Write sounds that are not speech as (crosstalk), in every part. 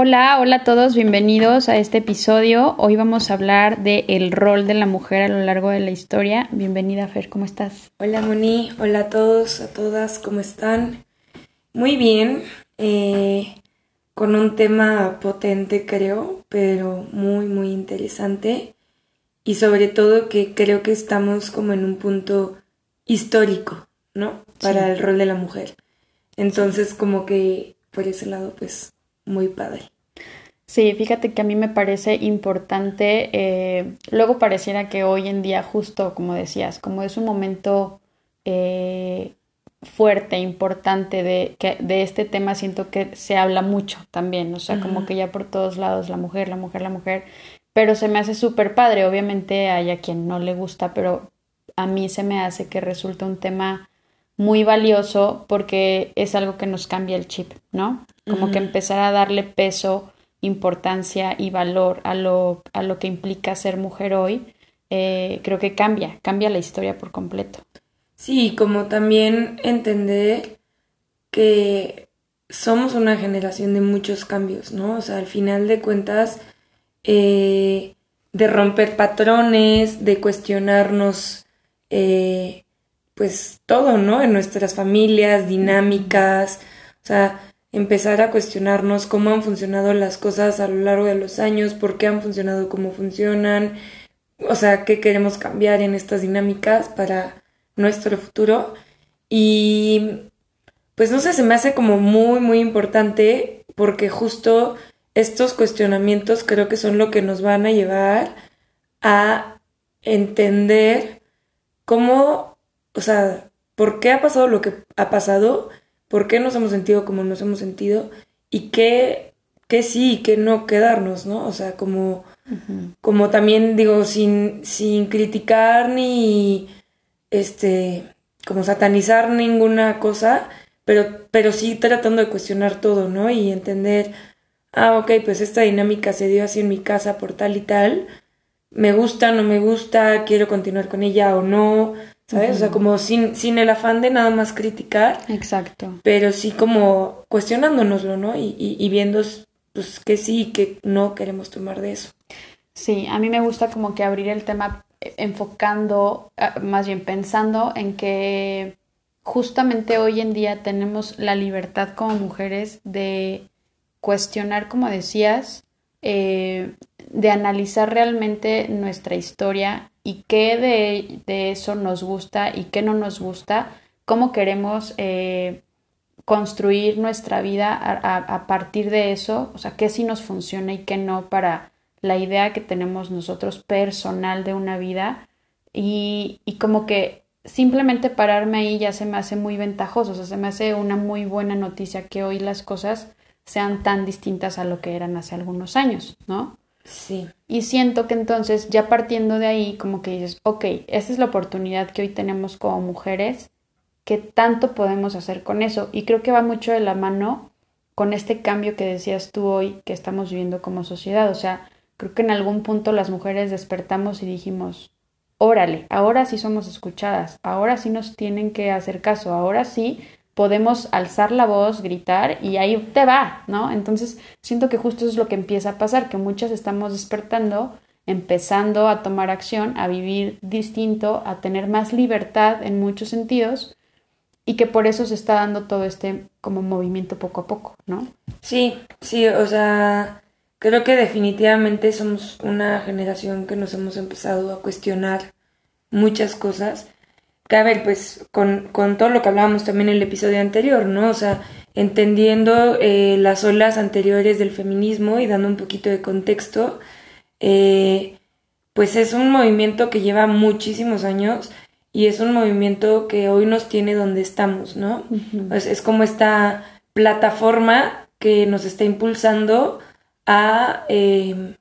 Hola, hola a todos, bienvenidos a este episodio. Hoy vamos a hablar de el rol de la mujer a lo largo de la historia. Bienvenida, Fer, ¿cómo estás? Hola, Moni. Hola a todos, a todas, ¿cómo están? Muy bien, eh, con un tema potente, creo, pero muy, muy interesante. Y sobre todo que creo que estamos como en un punto histórico, ¿no? Para el rol de la mujer. Entonces, como que por ese lado, pues muy padre. Sí, fíjate que a mí me parece importante, eh, luego pareciera que hoy en día, justo como decías, como es un momento eh, fuerte, importante de, que, de este tema, siento que se habla mucho también, o sea, como que ya por todos lados la mujer, la mujer, la mujer, pero se me hace súper padre, obviamente hay a quien no le gusta, pero a mí se me hace que resulta un tema muy valioso porque es algo que nos cambia el chip, ¿no? como que empezar a darle peso, importancia y valor a lo, a lo que implica ser mujer hoy, eh, creo que cambia, cambia la historia por completo. Sí, como también entender que somos una generación de muchos cambios, ¿no? O sea, al final de cuentas, eh, de romper patrones, de cuestionarnos, eh, pues todo, ¿no? En nuestras familias, dinámicas, o sea, empezar a cuestionarnos cómo han funcionado las cosas a lo largo de los años, por qué han funcionado como funcionan, o sea, qué queremos cambiar en estas dinámicas para nuestro futuro. Y pues no sé, se me hace como muy, muy importante porque justo estos cuestionamientos creo que son lo que nos van a llevar a entender cómo, o sea, por qué ha pasado lo que ha pasado por qué nos hemos sentido como nos hemos sentido y qué, qué sí y qué no quedarnos, ¿no? O sea, como, como también digo, sin, sin criticar ni este como satanizar ninguna cosa, pero, pero sí tratando de cuestionar todo, ¿no? Y entender, ah, ok, pues esta dinámica se dio así en mi casa por tal y tal, me gusta, no me gusta, quiero continuar con ella o no, ¿sabes? O sea, como sin, sin el afán de nada más criticar. Exacto. Pero sí como cuestionándonoslo, ¿no? Y, y, viendo pues que sí y que no queremos tomar de eso. Sí, a mí me gusta como que abrir el tema eh, enfocando, ah, más bien pensando en que justamente hoy en día tenemos la libertad como mujeres de cuestionar, como decías, eh, de analizar realmente nuestra historia y qué de, eso nos gusta y qué no nos gusta, cómo queremos eh, construir nuestra vida a, partir de eso, o sea, qué sí nos funciona y qué no para la idea que tenemos nosotros personal de una vida y, y como que simplemente pararme ahí ya se me hace muy ventajoso, o sea, se me hace una muy buena noticia que hoy las cosas sean tan distintas a lo que eran hace algunos años, ¿no? Sí. Y siento que entonces, ya partiendo de ahí, como que dices, ok, esa es la oportunidad que hoy tenemos como mujeres, ¿qué tanto podemos hacer con eso? Y creo que va mucho de la mano con este cambio que decías tú hoy que estamos viviendo como sociedad. O sea, creo que en algún punto las mujeres despertamos y dijimos, órale, ahora sí somos escuchadas, ahora sí nos tienen que hacer caso, ahora sí podemos alzar la voz, gritar y ahí te va, ¿no? Entonces siento que justo eso es lo que empieza a pasar, que muchas estamos despertando, empezando a tomar acción, a vivir distinto, a tener más libertad en muchos sentidos y que por eso se está dando todo este como movimiento poco a poco, ¿no? Sí, sí, o sea, creo que definitivamente somos una generación que nos hemos empezado a cuestionar muchas cosas que a ver, pues con, todo lo que hablábamos también en el episodio anterior, ¿no? O sea, entendiendo eh, las olas anteriores del feminismo y dando un poquito de contexto, eh, pues es un movimiento que lleva muchísimos años y es un movimiento que hoy nos tiene donde estamos, ¿no? es como esta plataforma que nos está impulsando a eh,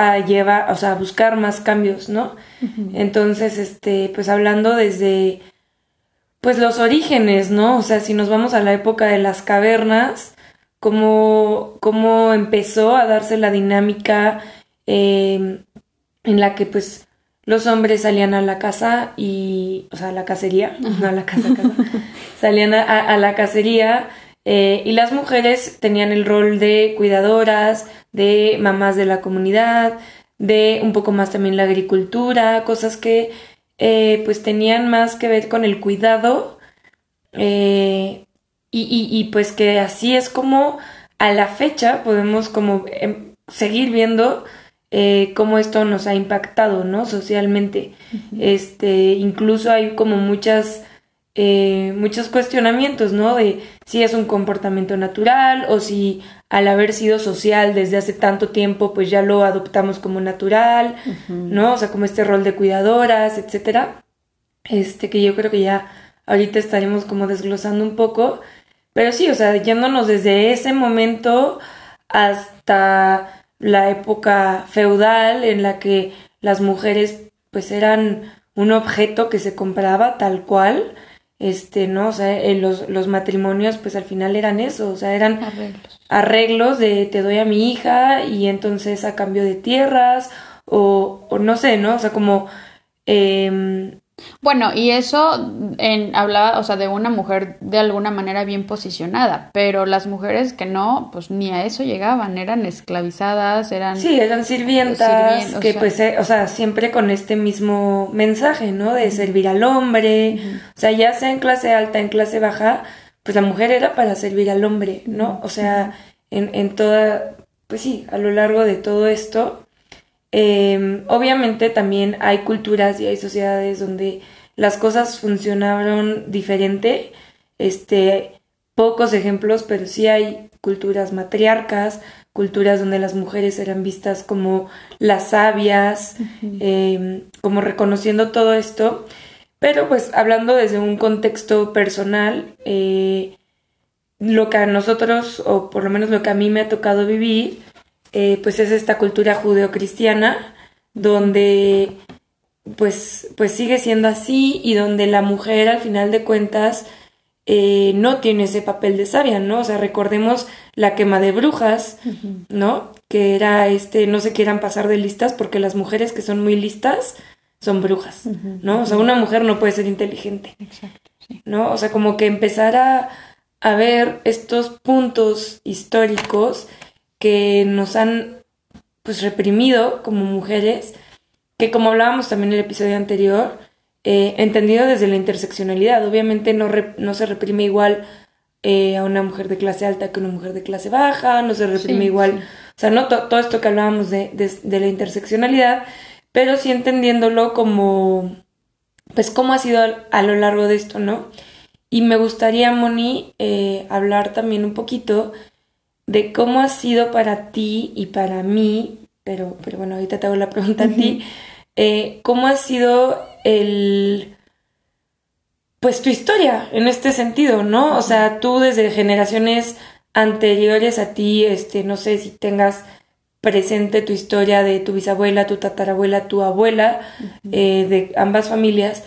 a llevar, o sea, a buscar más cambios, ¿no? Entonces, este, pues hablando desde, pues los orígenes, ¿no? O sea, si nos vamos a la época de las cavernas, cómo, cómo empezó a darse la dinámica em, en la que, pues, los hombres salían a la casa y, o sea, a la cacería, no a la casa, casa, (laughs) salían a, la cacería Eh, y las mujeres tenían el rol de cuidadoras, de mamás de la comunidad, de un poco más también la agricultura, cosas que eh, pues tenían más que ver con el cuidado eh, y, y, pues que así es como a la fecha podemos como em, seguir viendo eh, cómo esto nos ha impactado, ¿no? Socialmente. Este, incluso hay como muchas, eh, muchos cuestionamientos, ¿no? De si es un comportamiento natural o si al haber sido social desde hace tanto tiempo, pues ya lo adoptamos como natural, ¿no? O sea, como este rol de cuidadoras, etcétera. Este, que yo creo que ya ahorita estaremos como desglosando un poco. Pero sí, o sea, yéndonos desde ese momento hasta la época feudal en la que las mujeres pues eran un objeto que se compraba tal cual, este, ¿no? O sea, en los, los matrimonios pues al final eran eso, o sea, eran arreglos. arreglos de te doy a mi hija y entonces a cambio de tierras o, o no sé, ¿no? O sea, como eh, bueno, y eso en, hablaba, o sea, de una mujer de alguna manera bien posicionada, pero las mujeres que no, pues ni a eso llegaban, eran esclavizadas, eran... Sí, eran sirvientas, que pues, eh, o sea, siempre con este mismo mensaje, ¿no? De servir al hombre, o sea, ya sea en clase alta, en clase baja, pues la mujer era para servir al hombre, ¿no? O sea, en, en toda, pues sí, a lo largo de todo esto, Em, obviamente también hay culturas y hay sociedades donde las cosas funcionaron diferente. Este, pocos ejemplos, pero sí hay culturas matriarcas, culturas donde las mujeres eran vistas como las sabias, em, como reconociendo todo esto. Pero pues hablando desde un contexto personal, eh, lo que a nosotros, o por lo menos lo que a mí me ha tocado vivir, eh, pues es esta cultura judeocristiana donde pues, pues sigue siendo así y donde la mujer al final de cuentas eh, no tiene ese papel de sabia, ¿no? O sea, recordemos la quema de brujas, ¿no? Que era este, no se quieran pasar de listas porque las mujeres que son muy listas son brujas, ¿no? O sea, una mujer no puede ser inteligente, Exacto, ¿no? O sea, como que empezar a, a ver estos puntos históricos que nos han pues reprimido como mujeres, que como hablábamos también en el episodio anterior, eh, entendido desde la interseccionalidad. Obviamente no, no se reprime igual eh, a una mujer de clase alta que a una mujer de clase baja, no se reprime igual, o sea, no todo esto que hablábamos de, de, la interseccionalidad, pero sí entendiéndolo como, pues, cómo ha sido a, lo largo de esto, ¿no? Y me gustaría, Moni, eh, hablar también un poquito de cómo ha sido para ti y para mí, pero, pero bueno, ahorita te hago la pregunta a ti, eh, ¿cómo ha sido el, pues tu historia en este sentido, ¿no? O sea, tú desde generaciones anteriores a ti, este, no sé si tengas presente tu historia de tu bisabuela, tu tatarabuela, tu abuela, eh, de ambas familias,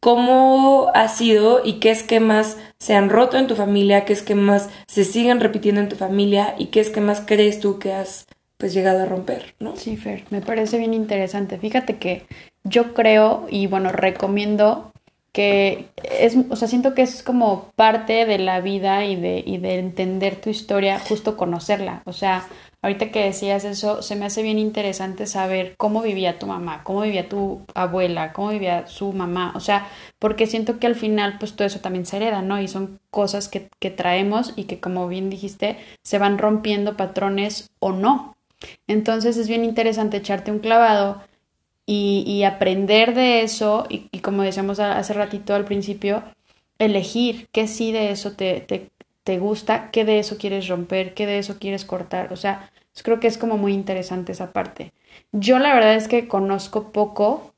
¿cómo ha sido y qué esquemas se han roto en tu familia, qué esquemas se siguen repitiendo en tu familia y qué esquemas crees tú que has pues llegado a romper, ¿no? Sí, Fer, me parece bien interesante. Fíjate que yo creo y bueno, recomiendo que es, o sea, siento que es como parte de la vida y de, y de entender tu historia, justo conocerla. O sea, ahorita que decías eso, se me hace bien interesante saber cómo vivía tu mamá, cómo vivía tu abuela, cómo vivía su mamá. O sea, porque siento que al final, pues todo eso también se hereda, ¿no? Y son cosas que, que traemos y que, como bien dijiste, se van rompiendo patrones o no. Entonces es bien interesante echarte un clavado y, aprender de eso y, como decíamos hace ratito al principio, elegir qué sí de eso te, te, te, gusta, qué de eso quieres romper, qué de eso quieres cortar. O sea, creo que es como muy interesante esa parte. Yo la verdad es que conozco poco.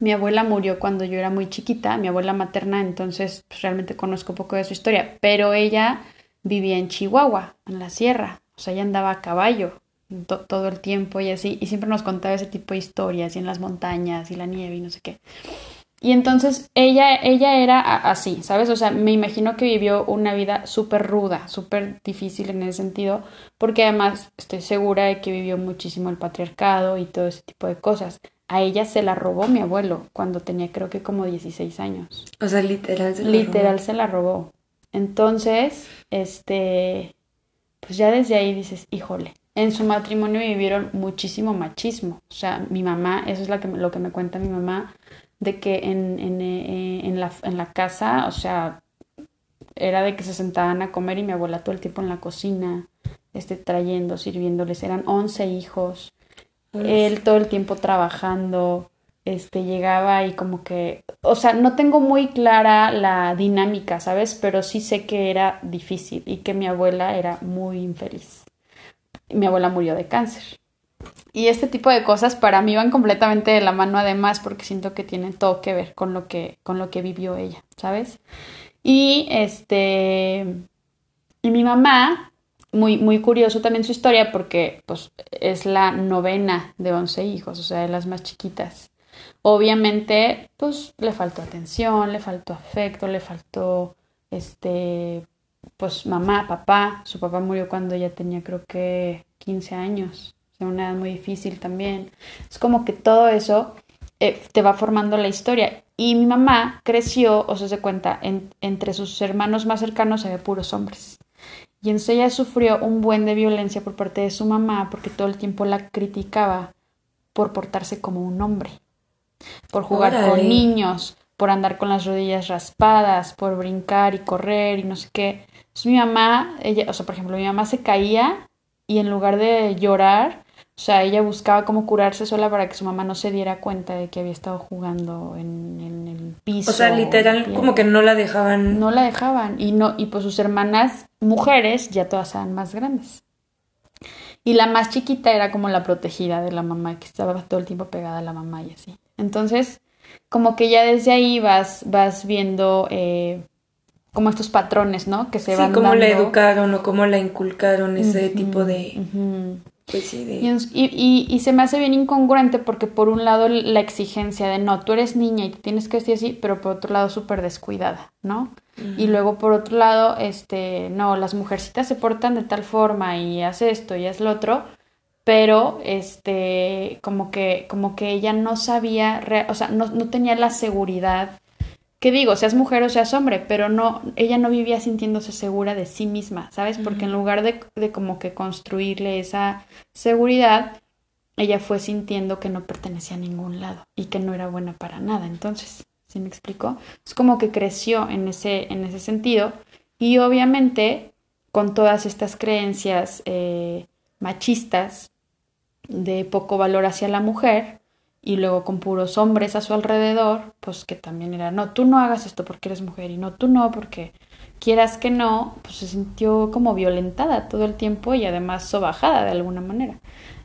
Mi abuela murió cuando yo era muy chiquita, mi abuela materna, entonces pues, realmente conozco poco de su historia, pero ella vivía en Chihuahua, en la sierra, o sea, ella andaba a caballo, todo el tiempo y así, y siempre nos contaba ese tipo de historias, y en las montañas, y la nieve, y no sé qué. Y entonces ella, ella era así, ¿sabes? O sea, me imagino que vivió una vida súper ruda, súper difícil en ese sentido, porque además estoy segura de que vivió muchísimo el patriarcado y todo ese tipo de cosas. A ella se la robó mi abuelo cuando tenía creo que como 16 años. O sea, literal se la Literal se la robó. Entonces, este, pues ya desde ahí dices, híjole, en su matrimonio vivieron muchísimo machismo. O sea, mi mamá, eso es lo que, lo que me cuenta mi mamá, de que en, en, eh, en, la, en la casa, o sea, era de que se sentaban a comer y mi abuela todo el tiempo en la cocina, este, trayendo, sirviéndoles. Eran 11 hijos. Él todo el tiempo trabajando, este, llegaba y como que, o sea, no tengo muy clara la dinámica, ¿sabes? Pero sí sé que era difícil y que mi abuela era muy infeliz. Mi abuela murió de cáncer. Y este tipo de cosas para mí van completamente de la mano además porque siento que tienen todo que ver con lo que, con lo que vivió ella, ¿sabes? Y este, y mi mamá, muy, muy curioso también su historia porque pues es la novena de once hijos, o sea, de las más chiquitas. Obviamente, pues le faltó atención, le faltó afecto, le faltó, este, pues mamá, papá. Su papá murió cuando ella tenía creo que 15 años, sea, una edad muy difícil también. Es como que todo eso eh, te va formando la historia. Y mi mamá creció, o sea, se cuenta, entre sus hermanos más cercanos había puros hombres. Y entonces ella sufrió un buen de violencia por parte de su mamá porque todo el tiempo la criticaba por portarse como un hombre, por jugar con niños, por andar con las rodillas raspadas, por brincar y correr y no sé qué. Entonces mi mamá, ella, o sea, por ejemplo, mi mamá se caía y en lugar de llorar, o sea, ella buscaba cómo curarse sola para que su mamá no se diera cuenta de que había estado jugando en, el piso. O sea, literal, como que no la dejaban. No la dejaban. Y no, y pues sus hermanas mujeres ya todas eran más grandes. Y la más chiquita era como la protegida de la mamá, que estaba todo el tiempo pegada a la mamá y así. Entonces, como que ya desde ahí vas, vas viendo eh, como estos patrones, ¿no? Que se sí, van cómo la educaron o cómo la inculcaron ese tipo de... Pues y, y, se me hace bien incongruente porque por un lado la exigencia de no, tú eres niña y te tienes que decir así, pero por otro lado súper descuidada, ¿no? Y luego por otro lado, este, no, las mujercitas se portan de tal forma y hace esto y hace lo otro, pero este, como que, como que ella no sabía, o sea, no, no tenía la seguridad que digo, seas mujer o seas hombre, pero no, ella no vivía sintiéndose segura de sí misma, ¿sabes? Porque en lugar de, de, como que construirle esa seguridad, ella fue sintiendo que no pertenecía a ningún lado y que no era buena para nada. Entonces, ¿sí me explicó? Es como que creció en ese, en ese sentido y obviamente con todas estas creencias eh, machistas de poco valor hacia la mujer, y luego con puros hombres a su alrededor, pues que también era, no, tú no hagas esto porque eres mujer y no, tú no porque quieras que no, pues se sintió como violentada todo el tiempo y además sobajada de alguna manera.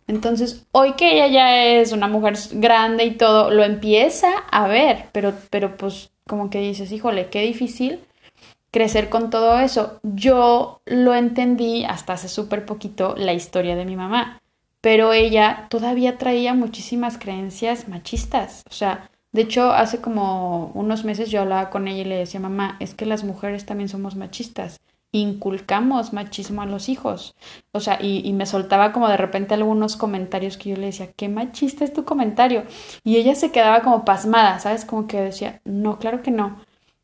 Entonces, hoy que ella ya es una mujer grande y todo, lo empieza a ver, pero, pero pues como que dices, híjole, qué difícil crecer con todo eso. Yo lo entendí hasta hace súper poquito la historia de mi mamá pero ella todavía traía muchísimas creencias machistas. O sea, de hecho, hace como unos meses yo hablaba con ella y le decía, mamá, es que las mujeres también somos machistas. Inculcamos machismo a los hijos. O sea, y, y me soltaba como de repente algunos comentarios que yo le decía, qué machista es tu comentario. Y ella se quedaba como pasmada, ¿sabes? Como que decía, no, claro que no.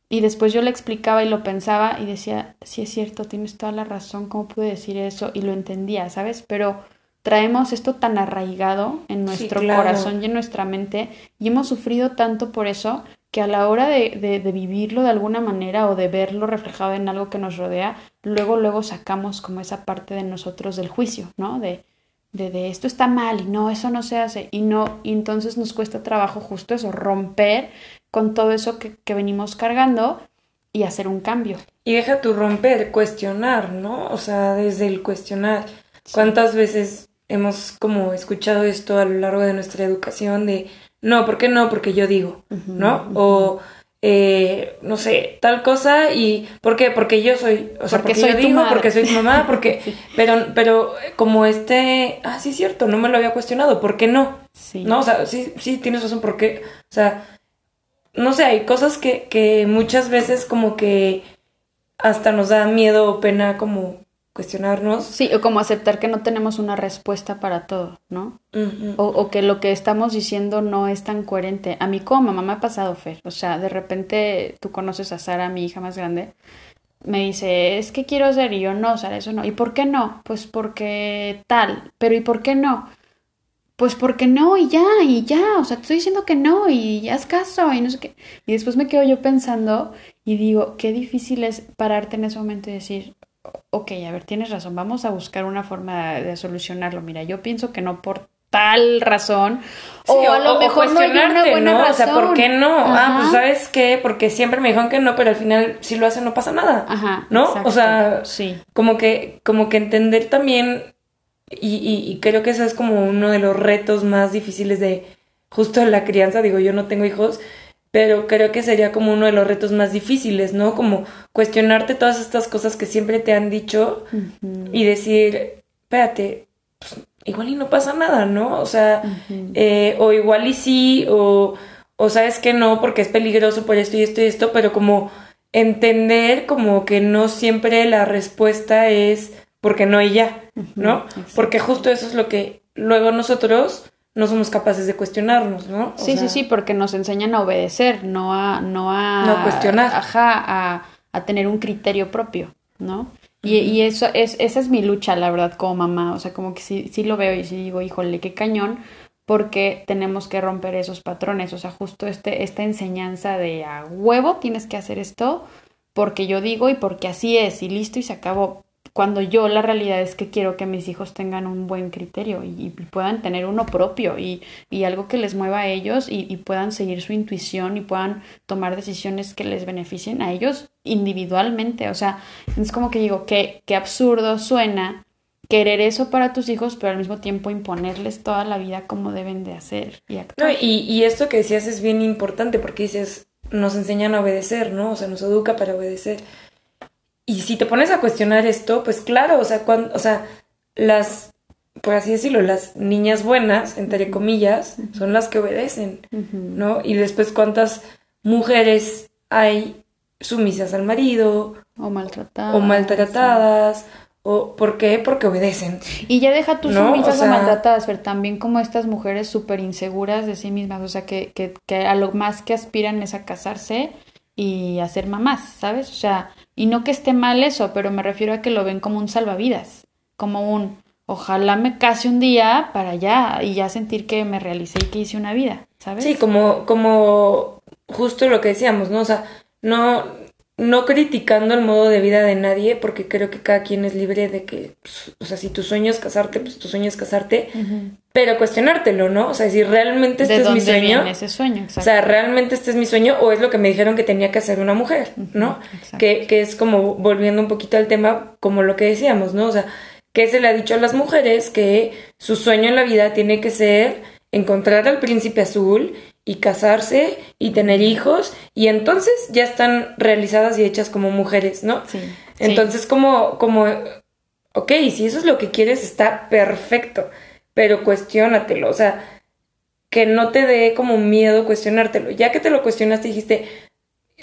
Y después yo le explicaba y lo pensaba y decía, sí es cierto, tienes toda la razón, ¿cómo pude decir eso? Y lo entendía, ¿sabes? Pero traemos esto tan arraigado en nuestro corazón y en nuestra mente y hemos sufrido tanto por eso que a la hora de, de, vivirlo de alguna manera o de verlo reflejado en algo que nos rodea, luego, luego sacamos como esa parte de nosotros del juicio, ¿no? De, de, de esto está mal y no, eso no se hace y no, y entonces nos cuesta trabajo justo eso, romper con todo eso que, que venimos cargando y hacer un cambio. Y deja tu romper, cuestionar, ¿no? O sea, desde el cuestionar. ¿Cuántas veces hemos como escuchado esto a lo largo de nuestra educación de no, ¿por qué no? Porque yo digo, ¿no? O eh, no sé, tal cosa y ¿por qué? Porque yo soy, o sea, porque, soy yo digo, porque soy tu mamá, porque (laughs) pero pero como este, ah, sí es cierto, no me lo había cuestionado, ¿por qué no? Sí. No, o sea, sí sí tienes razón, porque o sea, no sé, hay cosas que que muchas veces como que hasta nos da miedo o pena como cuestionarnos. Sí, o como aceptar que no tenemos una respuesta para todo, ¿no? o, o, que lo que estamos diciendo no es tan coherente. A mí como mamá me ha pasado, Fer. O sea, de repente tú conoces a Sara, mi hija más grande. me dice, es que quiero hacer y yo no, Sara, eso no. ¿Y por qué no? Pues porque tal, pero ¿y por qué no? Pues porque no y ya, y ya, o sea, te estoy diciendo que no y ya haz caso y no sé qué. Y después me quedo yo pensando y digo, qué difícil es pararte en ese momento y decir, ok, a ver, tienes razón, vamos a buscar una forma de, solucionarlo. Mira, yo pienso que no por tal razón o a lo mejor no hay una buena ¿no? razón. O sea, ¿por qué no? Ah, pues ¿sabes qué? Porque siempre me dijeron que no, pero al final si lo hacen no pasa nada. Ajá. ¿No? exacto. O sea, sí. como que como que entender también y, y, y creo que eso es como uno de los retos más difíciles de justo la crianza, digo, yo no tengo hijos, pero creo que sería como uno de los retos más difíciles, ¿no? Como cuestionarte todas estas cosas que siempre te han dicho y decir, espérate, pues, igual y no pasa nada, ¿no? O sea, eh, o igual y sí, o, o sabes que no, porque es peligroso por esto y esto y esto, pero como entender como que no siempre la respuesta es porque no y ya, ¿no? Porque justo eso es lo que luego nosotros no somos capaces de cuestionarnos, ¿no? O Sí, sea, sí, sí, porque nos enseñan a obedecer, no a, no a, No cuestionar. Ajá, a, a tener un criterio propio, ¿no? Y, y eso es, esa es mi lucha, la verdad, como mamá. O sea, como que sí, sí lo veo y sí digo, híjole, qué cañón, porque tenemos que romper esos patrones. O sea, justo este, esta enseñanza de a huevo tienes que hacer esto porque yo digo y porque así es, y listo, y se acabó. Cuando yo la realidad es que quiero que mis hijos tengan un buen criterio y, puedan tener uno propio y, y algo que les mueva a ellos y, puedan seguir su intuición y puedan tomar decisiones que les beneficien a ellos individualmente. O sea, es como que digo, qué, qué absurdo suena querer eso para tus hijos, pero al mismo tiempo imponerles toda la vida como deben de hacer y No, actuar. y, y esto que decías es bien importante porque dices, nos enseñan a obedecer, ¿no? O sea, nos educa para obedecer. Y si te pones a cuestionar esto, pues claro, o sea, cuando, o sea, las, por así decirlo, las niñas buenas, entre comillas, son las que obedecen. ¿no? Y después cuántas mujeres hay sumisas al marido O maltratadas. o maltratadas, o ¿por qué? Porque obedecen. Y ya deja tus No, sumisas o maltratadas, pero también como estas mujeres súper inseguras de sí mismas, o sea, que, que, que a lo más que aspiran es a casarse y a ser mamás, ¿sabes? O sea, y no que esté mal eso, pero me refiero a que lo ven como un salvavidas, como un, ojalá me case un día para ya y ya sentir que me realicé y que hice una vida, ¿sabes? Sí, como, como justo lo que decíamos, ¿no? O sea, no, no criticando el modo de vida de nadie, porque creo que cada quien es libre de que, pues, o sea, si tu sueño es casarte, pues tu sueño es casarte, pero cuestionártelo, ¿no? O sea, si realmente este ¿De es mi sueño, viene ese sueño? o sea, realmente este es mi sueño o es lo que me dijeron que tenía que hacer una mujer, ¿no? Que, que es como volviendo un poquito al tema, como lo que decíamos, ¿no? O sea, que se le ha dicho a las mujeres que su sueño en la vida tiene que ser encontrar al príncipe azul y casarse y tener hijos y entonces ya están realizadas y hechas como mujeres, ¿no? Sí, sí. Entonces como, como, ok, si eso es lo que quieres está perfecto, pero cuestiónatelo, o sea, que no te dé como miedo cuestionártelo. Ya que te lo cuestionaste dijiste,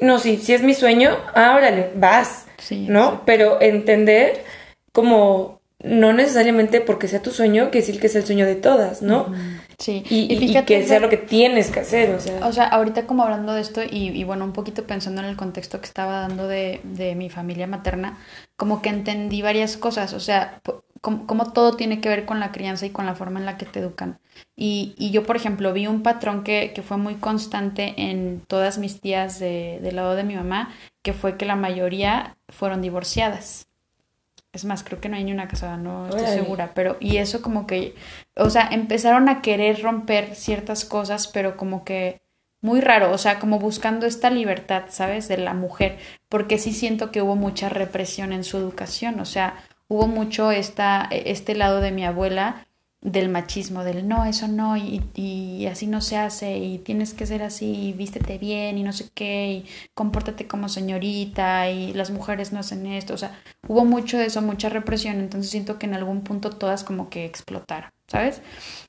no, sí, si es mi sueño, ah, órale, vas, Sí, ¿no? Pero entender como no necesariamente porque sea tu sueño, que decir que es el sueño de todas, ¿no? Sí, Y, y- y que sea lo que tienes que hacer, o sea. O sea, ahorita como hablando de esto y, y bueno, un poquito pensando en el contexto que estaba dando de, de mi familia materna, como que entendí varias cosas, o sea, como, como todo tiene que ver con la crianza y con la forma en la que te educan. Y, y yo, por ejemplo, vi un patrón que, que fue muy constante en todas mis tías de, del lado de mi mamá, que fue que la mayoría fueron divorciadas. Es más, creo que no hay ni una casada, no estoy segura, pero y eso como que, o sea, empezaron a querer romper ciertas cosas, pero como que muy raro, o sea, como buscando esta libertad, ¿sabes? De la mujer, porque sí siento que hubo mucha represión en su educación, o sea, hubo mucho esta, este lado de mi abuela del machismo, del no, eso no, y, así no se hace, y tienes que ser así, y vístete bien, y no sé qué, y compórtate como señorita, y las mujeres no hacen esto, o sea, hubo mucho de eso, mucha represión, entonces siento que en algún punto todas como que explotaron, ¿sabes?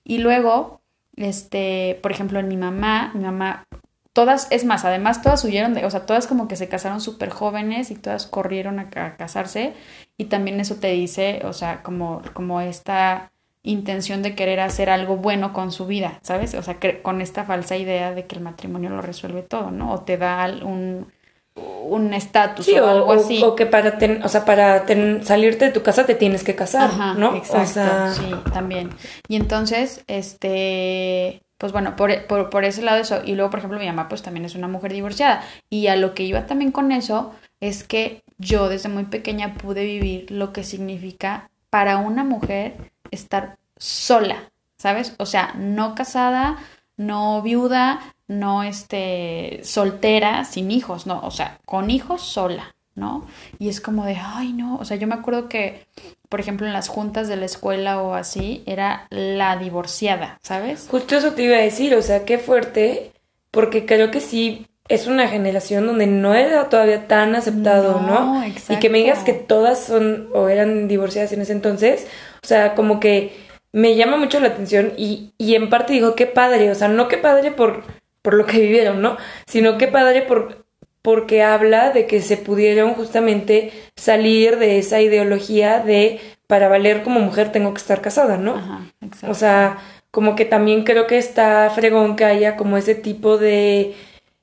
Y luego, este, por ejemplo, en mi mamá, mi mamá, todas, es más, además todas huyeron de, o sea, todas como que se casaron súper jóvenes y todas corrieron a, a casarse, y también eso te dice, o sea, como, como esta intención de querer hacer algo bueno con su vida, ¿sabes? O sea, que, con esta falsa idea de que el matrimonio lo resuelve todo, ¿no? O te da un, un estatus Sí, o, o, algo así. o que para, ten- o sea, para ten- salirte de tu casa te tienes que casar, Ajá, ¿no? exacto, o sea, sí, también. Y entonces, este, pues bueno, por, por, por ese lado eso. Y luego, por ejemplo, mi mamá pues también es una mujer divorciada. Y a lo que iba también con eso es que yo desde muy pequeña pude vivir lo que significa para una mujer estar sola, ¿sabes? O sea, no casada, no viuda, no este soltera, sin hijos, no, o sea, con hijos sola, ¿no? Y es como de, ay, no, o sea, yo me acuerdo que, por ejemplo, en las juntas de la escuela o así, era la divorciada, ¿sabes? justo eso te iba a decir, o sea, qué fuerte, porque creo que sí es una generación donde no era todavía tan aceptado, No, ¿no? exacto. Y que me digas que todas son o eran divorciadas en ese entonces, o sea, como que me llama mucho la atención y, y en parte digo, qué padre, o sea, no qué padre por, por lo que (laughs) vivieron, ¿no? Sino qué padre por, porque habla de que se pudieron justamente salir de esa ideología de para valer como mujer tengo que estar casada, ¿no? Ajá, exacto. O sea, como que también creo que está fregón que haya como ese tipo de,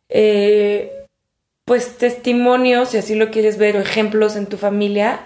eh, pues, testimonios, si así lo quieres ver, o ejemplos en tu familia,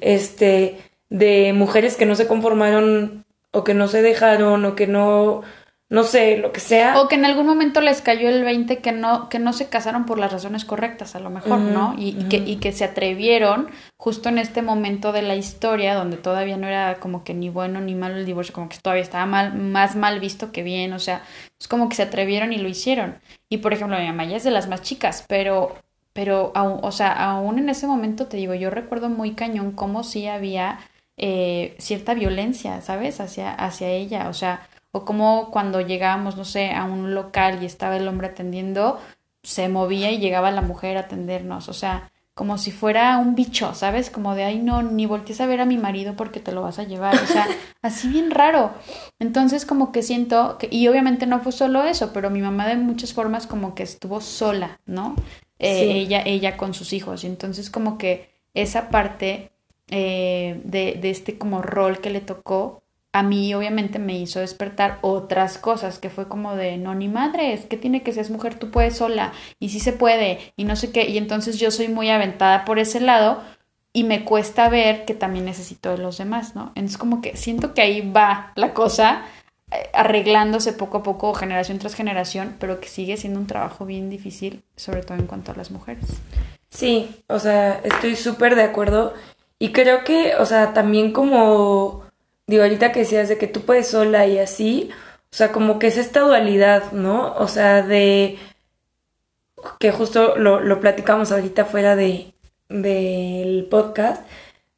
este, de mujeres que no se conformaron o que no se dejaron o que no, no sé, lo que sea. O que en algún momento les cayó el 20 que no, que no se casaron por las razones correctas, a lo mejor, ¿no? Y, y que, y que se atrevieron justo en este momento de la historia, donde todavía no era como que ni bueno ni malo el divorcio, como que todavía estaba mal, más mal visto que bien, o sea, es como que se atrevieron y lo hicieron. Y por ejemplo, mi mamá ya es de las más chicas, pero, pero, aún, o sea, aún en ese momento te digo, yo recuerdo muy cañón cómo sí había eh, cierta violencia, ¿sabes? Hacia, hacia ella, o sea, o como cuando llegábamos, no sé, a un local y estaba el hombre atendiendo, se movía y llegaba la mujer a atendernos, o sea, como si fuera un bicho, ¿sabes? Como de, ay, no, ni voltees a ver a mi marido porque te lo vas a llevar, o sea, (laughs) así bien raro. Entonces, como que siento, que, y obviamente no fue solo eso, pero mi mamá de muchas formas como que estuvo sola, ¿no? Eh, Sí. ella, ella con sus hijos, y entonces como que esa parte eh, de, de este como rol que le tocó, a mí obviamente me hizo despertar otras cosas, que fue como de, no, ni madre, es que tiene que ser mujer, tú puedes sola, y sí se puede, y no sé qué, y entonces yo soy muy aventada por ese lado, y me cuesta ver que también necesito de los demás, ¿no? Entonces como que siento que ahí va la cosa, eh, arreglándose poco a poco, generación tras generación, pero que sigue siendo un trabajo bien difícil, sobre todo en cuanto a las mujeres. Sí, o sea, estoy súper de acuerdo. Y creo que, o sea, también como, digo, ahorita que decías de que tú puedes sola y así, o sea, como que es esta dualidad, ¿no? O sea, de que justo lo, lo platicamos ahorita fuera de del podcast,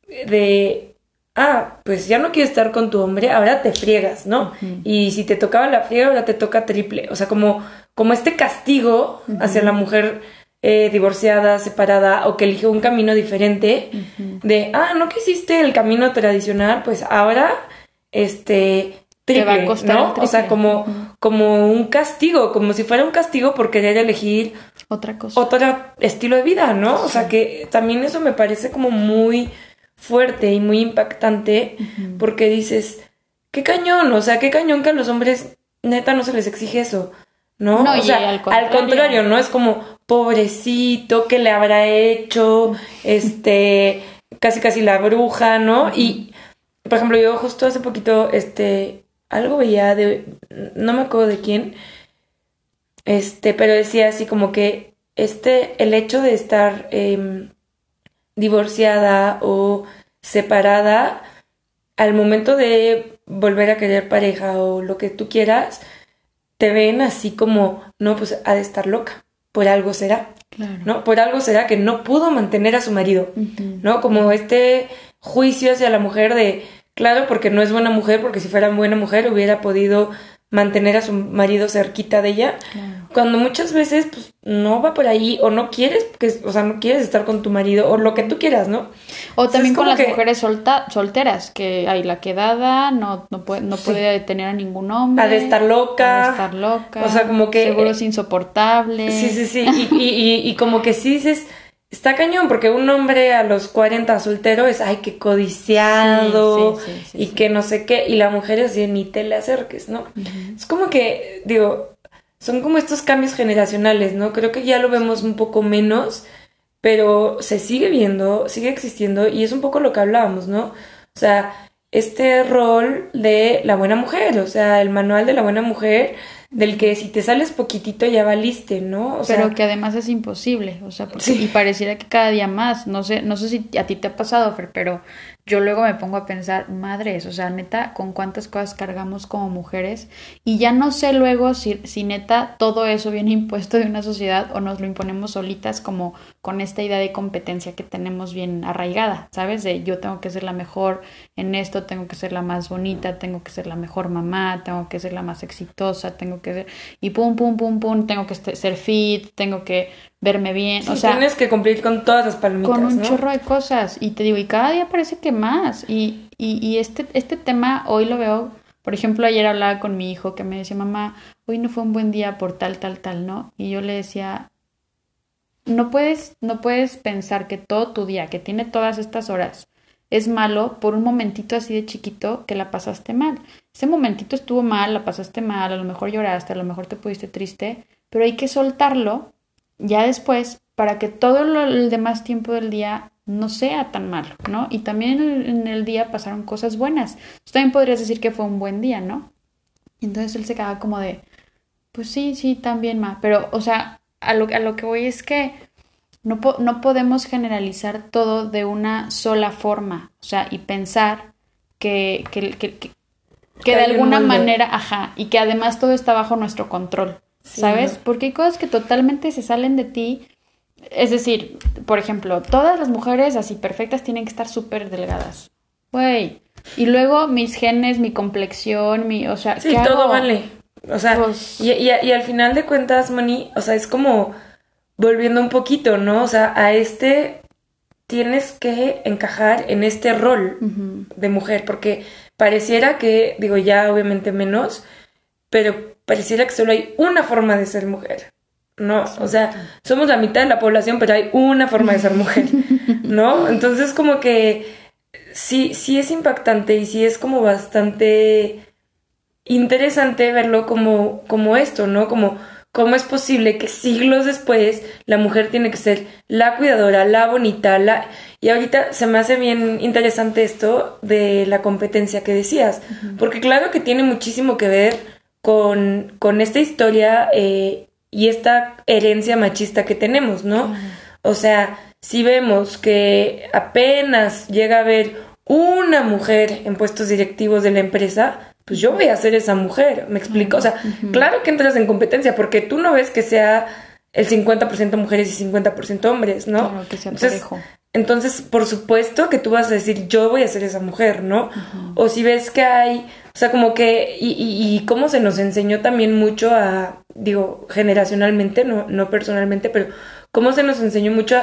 de, ah, pues ya no quieres estar con tu hombre, ahora te friegas, ¿no? Y si te tocaba la friega, ahora te toca triple. O sea, como, como este castigo hacia la mujer eh, divorciada, separada o que eligió un camino diferente de, ah, no quisiste el camino tradicional, pues ahora, este, Te va a costar O sea, como, como un castigo, como si fuera un castigo por querer elegir Otra cosa. otro estilo de vida, ¿no? O sea, que también eso me parece como muy fuerte y muy impactante porque dices, qué cañón, o sea, qué cañón que a los hombres neta no se les exige eso, ¿no? No, o sea, al contrario, ¿no? Es como, pobrecito, ¿qué le habrá hecho? Este, casi casi la bruja, ¿no? Y, por ejemplo, yo justo hace poquito, este, algo veía de, no me acuerdo de quién, este, pero decía así como que, este, el hecho de estar em, divorciada o separada, al momento de volver a querer pareja o lo que tú quieras, te ven así como, no, pues ha de estar loca, por algo será, Claro. ¿no? Por algo será que no pudo mantener a su marido. ¿no? Como este juicio hacia la mujer de, claro, porque no es buena mujer, porque si fuera buena mujer hubiera podido mantener a su marido cerquita de ella, Claro. cuando muchas veces pues no va por ahí o no quieres, porque, o sea, no quieres estar con tu marido o lo que tú quieras, ¿no? O Entonces, también con las que- mujeres solta- solteras, que hay la quedada, no, no puede, no Sí. puede tener a ningún hombre. Ha de estar loca. ha de estar loca. O sea, como que- Seguro es insoportable. Sí, sí, sí. Y, y, y, y como que sí dices, está cañón, porque un hombre a los 40 soltero es, ay, qué codiciado Sí, sí, sí, sí, y que no sé qué. Y la mujer es ni te le acerques, ¿no? Es como que, digo, son como estos cambios generacionales, ¿no? Creo que ya lo vemos un poco menos pero se sigue viendo, sigue existiendo y es un poco lo que hablábamos, ¿no? O sea, este rol de la buena mujer, o sea, el manual de la buena mujer del que si te sales poquitito ya valiste, ¿no? O Pero que además es imposible, o sea, porque, y pareciera que cada día más, no sé, no sé si a ti te ha pasado, Fer, pero yo luego me pongo a pensar, madres, o sea, neta, con cuántas cosas cargamos como mujeres y ya no sé luego si, si neta todo eso viene (laughs) impuesto de una sociedad o nos lo imponemos solitas como con esta idea de competencia que tenemos bien arraigada, ¿sabes? De yo tengo que ser la mejor en esto, tengo que ser la más bonita, tengo que ser la mejor mamá, tengo que ser la más exitosa, tengo que ser... y pum, pum, pum, pum, tengo que ser fit, tengo que verme bien. o sea, tienes que cumplir con todas las palomitas. Con un chorro de cosas. Y te digo, y cada día parece que más. Y, y, y este, este tema hoy lo veo. Por ejemplo, ayer hablaba con mi hijo que me decía, mamá, hoy no fue un buen día por tal, tal, tal, ¿no? Y yo le decía, no puedes, no puedes pensar que todo tu día, que tiene todas estas horas, es malo por un momentito así de chiquito que la pasaste mal. Ese momentito estuvo mal, la pasaste mal, a lo mejor lloraste, a lo mejor te pudiste triste, pero hay que soltarlo ya después para que todo el demás tiempo del día no sea tan malo, ¿no? Y también en el día pasaron cosas buenas. Tú también podrías decir que fue un buen día, ¿no? Y entonces él se quedaba como de, pues sí, sí, también, ma. Pero, o sea, a lo, a lo que voy es que no, no podemos generalizar todo de una sola forma, o sea, y pensar que, que, que, que de alguna manera, ajá, y que además todo está bajo nuestro control. ¿Sabes? Porque hay cosas que totalmente se salen de ti. Es decir, por ejemplo, todas las mujeres así perfectas tienen que estar súper delgadas. Güey. Y luego mis genes, mi complexión, mi, o sea, sí, todo vale. O sea, pues y, y, al final de cuentas, Moni, o sea, es como volviendo un poquito, ¿no? O sea, a este tienes que encajar en este rol de mujer, porque pareciera que, digo, ya obviamente menos, pero pareciera que solo hay una forma de ser mujer. ¿no? O sea, somos la mitad de la población, pero hay una forma de ser mujer, (laughs) ¿no? Entonces como que sí, sí es impactante y sí es como bastante interesante verlo como, como esto, ¿no? Como cómo es posible que siglos después la mujer tiene que ser la cuidadora, la bonita, la... Y ahorita se me hace bien interesante esto de la competencia que decías, porque claro que tiene muchísimo que ver con, con esta historia eh, y esta herencia machista que tenemos, ¿no? O sea, si vemos que apenas llega a haber una mujer en puestos directivos de la empresa, pues yo voy a ser esa mujer, ¿me explico? O sea, claro que entras en competencia porque tú no ves que sea el 50% mujeres y 50% hombres, ¿no? Claro, que sea entonces, entonces, por supuesto que tú vas a decir, yo voy a ser esa mujer, ¿no? O si ves que hay o sea, como que, y, y, cómo se nos enseñó también mucho a, digo, generacionalmente, no, no personalmente, pero cómo se nos enseñó mucho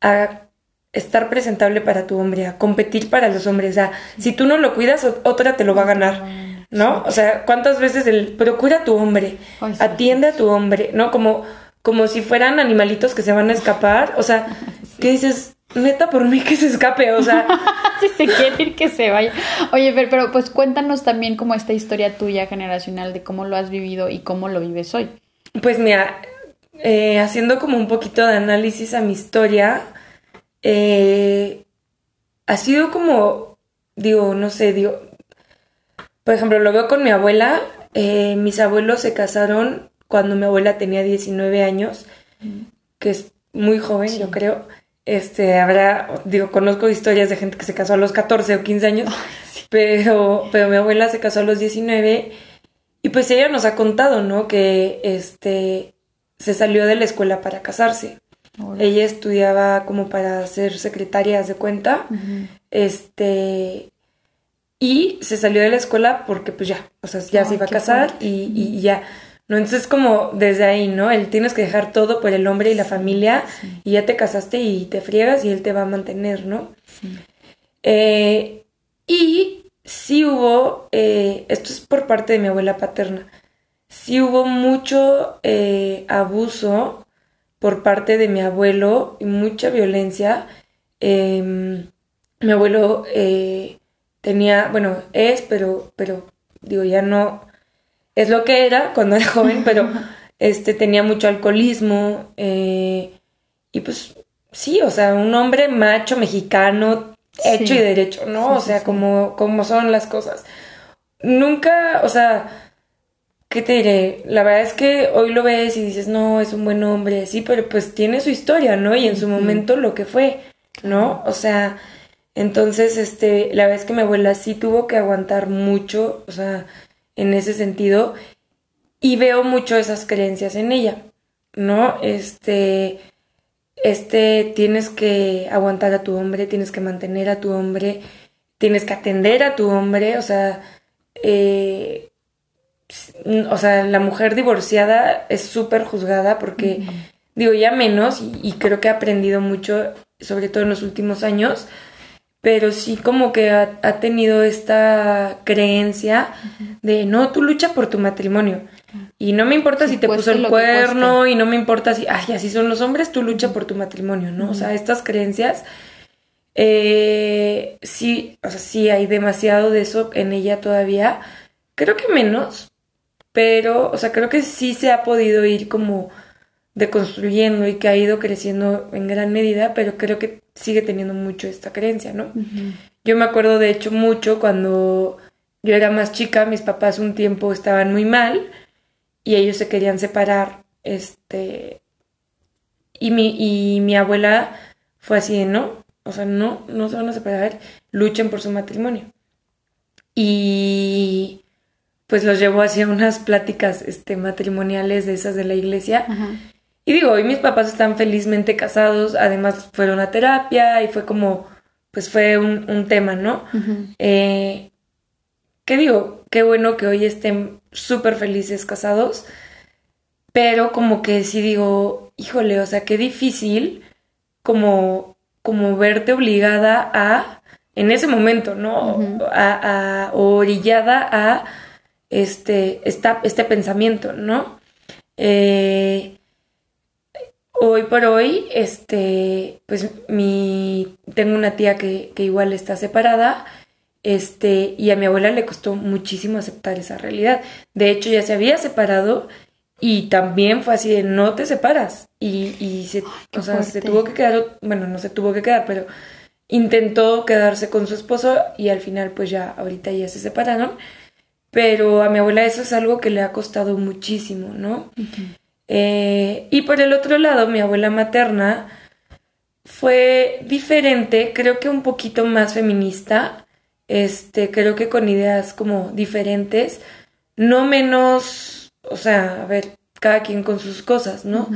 a, estar presentable para tu hombre, a competir para los hombres. O sea, si tú no lo cuidas, otra te lo va a ganar, ¿no? O sea, ¿cuántas veces el procura a tu hombre, atiende a tu hombre, ¿no? Como, como si fueran animalitos que se van a escapar. O sea, (laughs) ¿qué dices? Neta por mí que se escape, o sea. (laughs) si se quiere ir que se vaya. Oye, pero, pues cuéntanos también como esta historia tuya generacional de cómo lo has vivido y cómo lo vives hoy. Pues mira, eh, haciendo como un poquito de análisis a mi historia, eh, ha sido como, digo, no sé, digo, por ejemplo, lo veo con mi abuela, eh, mis abuelos se casaron cuando mi abuela tenía 19 años, que es muy joven, yo creo. Este, habrá, digo, conozco historias de gente que se casó a los 14 o 15 años, pero, pero mi abuela se casó a los 19 y pues ella nos ha contado, ¿no? Que este, se salió de la escuela para casarse. Ella estudiaba como para ser secretaria de cuenta, este, y se salió de la escuela porque pues ya, o sea, ya se iba a casar y, y, ya. ¿No? Entonces como desde ahí, ¿no? Él tienes que dejar todo por el hombre y la familia y ya te casaste y te friegas y él te va a mantener, ¿no? Eh, y sí hubo, eh, esto es por parte de mi abuela paterna, sí hubo mucho eh, abuso por parte de mi abuelo y mucha violencia. Em, mi abuelo tenía, bueno, es, pero, pero digo, ya no, es lo que era cuando era joven, pero (laughs) este tenía mucho alcoholismo eh, y pues sí, o sea, un hombre macho mexicano, hecho y derecho, ¿no? o sea, como, como son las cosas. Nunca, o sea, ¿qué te diré? La verdad es que hoy lo ves y dices, no, es un buen hombre, sí, pero pues tiene su historia, ¿no? Y en su momento lo que fue, ¿no? O sea, entonces, este, la verdad es que mi abuela sí tuvo que aguantar mucho, o sea, en ese sentido, y veo mucho esas creencias en ella, ¿no? Este, este, tienes que aguantar a tu hombre, tienes que mantener a tu hombre, tienes que atender a tu hombre, o sea, eh, o sea, la mujer divorciada es súper juzgada porque, digo, ya menos, y, creo que he aprendido mucho, sobre todo en los últimos años, pero sí como que ha, tenido esta creencia de, no, tú lucha por tu matrimonio. Y no me importa si te puso el cuerno y no me importa si, ay, así son los hombres, tú lucha por tu matrimonio, ¿no? O sea, estas creencias, eh, sí, o sea, sí hay demasiado de eso en ella todavía. Creo que menos, pero, o sea, creo que sí se ha podido ir como deconstruyendo y que ha ido creciendo en gran medida, pero creo que sigue teniendo mucho esta creencia, ¿no? Yo me acuerdo de hecho mucho cuando yo era más chica, mis papás un tiempo estaban muy mal y ellos se querían separar, este, y mi, y mi abuela fue así de, no, o sea, no, no se van a separar, luchen por su matrimonio. Y pues los llevó hacia unas pláticas este, matrimoniales de esas de la iglesia. Y digo, hoy mis papás están felizmente casados, además fueron a terapia y fue como, pues fue un, tema, ¿no? eh, ¿Qué digo? Qué bueno que hoy estén súper felices casados, pero como que sí digo, híjole, o sea, qué difícil como, como verte obligada a, en ese momento, ¿no? a, a, orillada a este, esta, este pensamiento, ¿no? Eh, hoy por hoy, este, pues mi, tengo una tía que, que, igual está separada, este, y a mi abuela le costó muchísimo aceptar esa realidad. De hecho, ya se había separado y también fue así de no te separas. Y, y se, o sea, se tuvo que quedar, bueno, no se tuvo que quedar, pero intentó quedarse con su esposo y al final pues ya ahorita ya se separaron. Pero a mi abuela eso es algo que le ha costado muchísimo, ¿no? Eh, y por el otro lado, mi abuela materna fue diferente, creo que un poquito más feminista, este, creo que con ideas como diferentes, no menos, o sea, a ver, cada quien con sus cosas, ¿no?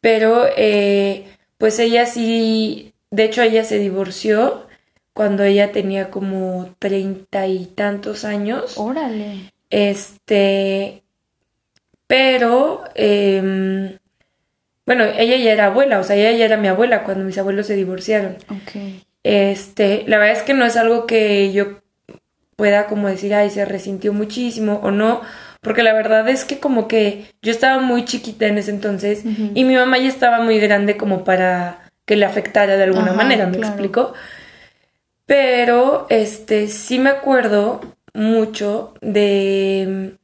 Pero, eh, pues ella sí, de hecho ella se divorció cuando ella tenía como treinta y tantos años. Órale. Este, pero, em, bueno, ella ya era abuela, o sea, ella ya era mi abuela cuando mis abuelos se divorciaron. Ok. Este, la verdad es que no es algo que yo pueda como decir, ay, se resintió muchísimo o no, porque la verdad es que como que yo estaba muy chiquita en ese entonces y mi mamá ya estaba muy grande como para que le afectara de alguna manera, ¿me explico? Pero, este, sí me acuerdo mucho de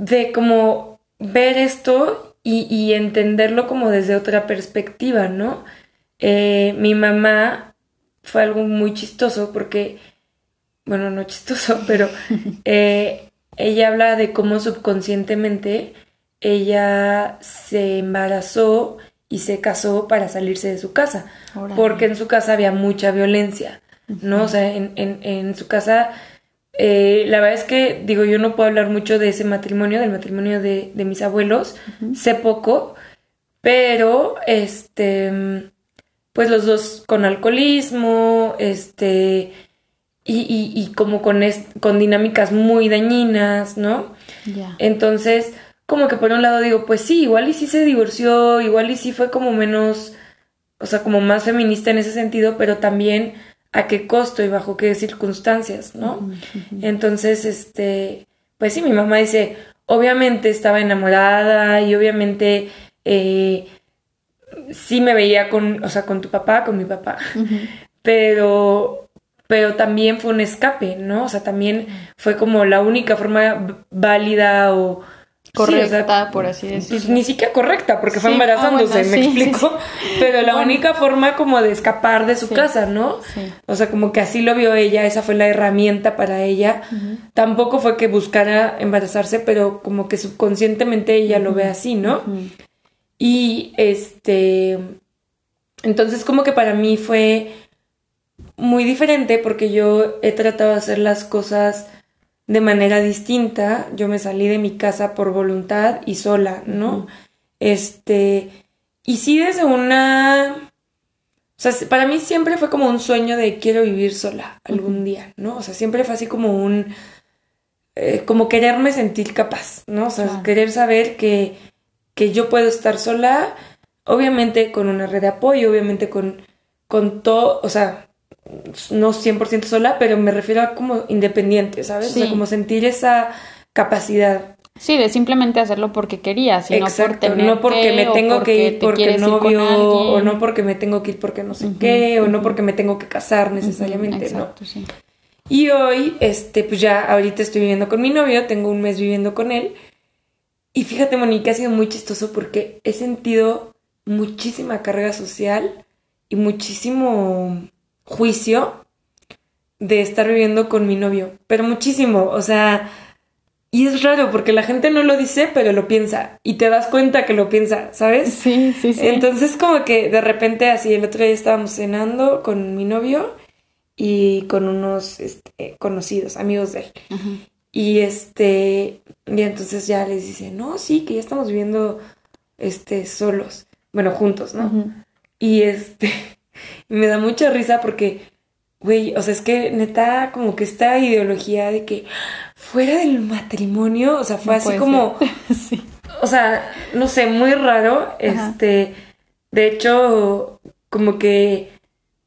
de como ver esto y, entenderlo como desde otra perspectiva, ¿no? Eh, mi mamá fue algo muy chistoso porque, bueno, no chistoso, (laughs) pero eh, ella habla de cómo subconscientemente ella se embarazó y se casó para salirse de su casa, porque en su casa había mucha violencia, ¿no? O sea, en, en, en su casa eh, la verdad es que, digo, yo no puedo hablar mucho de ese matrimonio, del matrimonio de, mis abuelos, sé poco, pero, este, pues los dos con alcoholismo, este, y, y, como con, con dinámicas muy dañinas, ¿no? Entonces, como que por un lado digo, pues sí, igual y sí se divorció, igual y sí fue como menos, o sea, como más feminista en ese sentido, pero también a qué costo y bajo qué circunstancias, ¿no? Entonces, este, pues sí, mi mamá dice, obviamente estaba enamorada y obviamente eh, sí me veía con, o sea, con tu papá, con mi papá, (laughs) pero, pero también fue un escape, ¿no? O sea, también fue como la única forma válida o correcta, por así decirlo. Pues ni siquiera correcta, porque fue embarazándose, ah, bueno, me sí, explico. (laughs) Pero la única forma como de escapar de su casa, ¿no? Sí. O sea, como que así lo vio ella, esa fue la herramienta para ella. Tampoco fue que buscara embarazarse, pero como que subconscientemente ella lo ve así, ¿no? Y este, entonces como que para mí fue muy diferente porque yo he tratado de hacer las cosas de manera distinta. Yo me salí de mi casa por voluntad y sola, ¿no? Este, y sí desde una, o sea, para mí siempre fue como un sueño de quiero vivir sola algún día, ¿no? O sea, siempre fue así como un, eh, como quererme sentir capaz, ¿no? O sea, Claro. querer saber que, que yo puedo estar sola, obviamente con una red de apoyo, obviamente con, con todo, o sea, no 100% sola, pero me refiero a como independiente, ¿sabes? O sea, como sentir esa capacidad. Sí, de simplemente hacerlo porque querías y no por Exacto, no porque me tengo porque que ir porque ir novio, o no porque me tengo que ir porque no sé qué, o no porque me tengo que casar necesariamente, ¿no? Exacto, sí. Y hoy, este, pues ya ahorita estoy viviendo con mi novio, tengo un mes viviendo con él. Y fíjate, Monique, ha sido muy chistoso porque he sentido muchísima carga social y muchísimo juicio de estar viviendo con mi novio. Pero muchísimo, o sea, y es raro porque la gente no lo dice, pero lo piensa. Y te das cuenta que lo piensa, ¿sabes? Sí, sí, sí. Entonces como que de repente así el otro día estábamos cenando con mi novio y con unos este, conocidos, amigos de él. Ajá. Y este, y entonces ya les dice, no, sí, que ya estamos viviendo este solos, bueno, juntos, ¿no? Y este, y me da mucha risa porque, güey, o sea, es que neta, como que esta ideología de que fuera del matrimonio, o sea, fue No así como, (laughs) sí. o sea, no sé, muy raro. Ajá. Este, de hecho, como que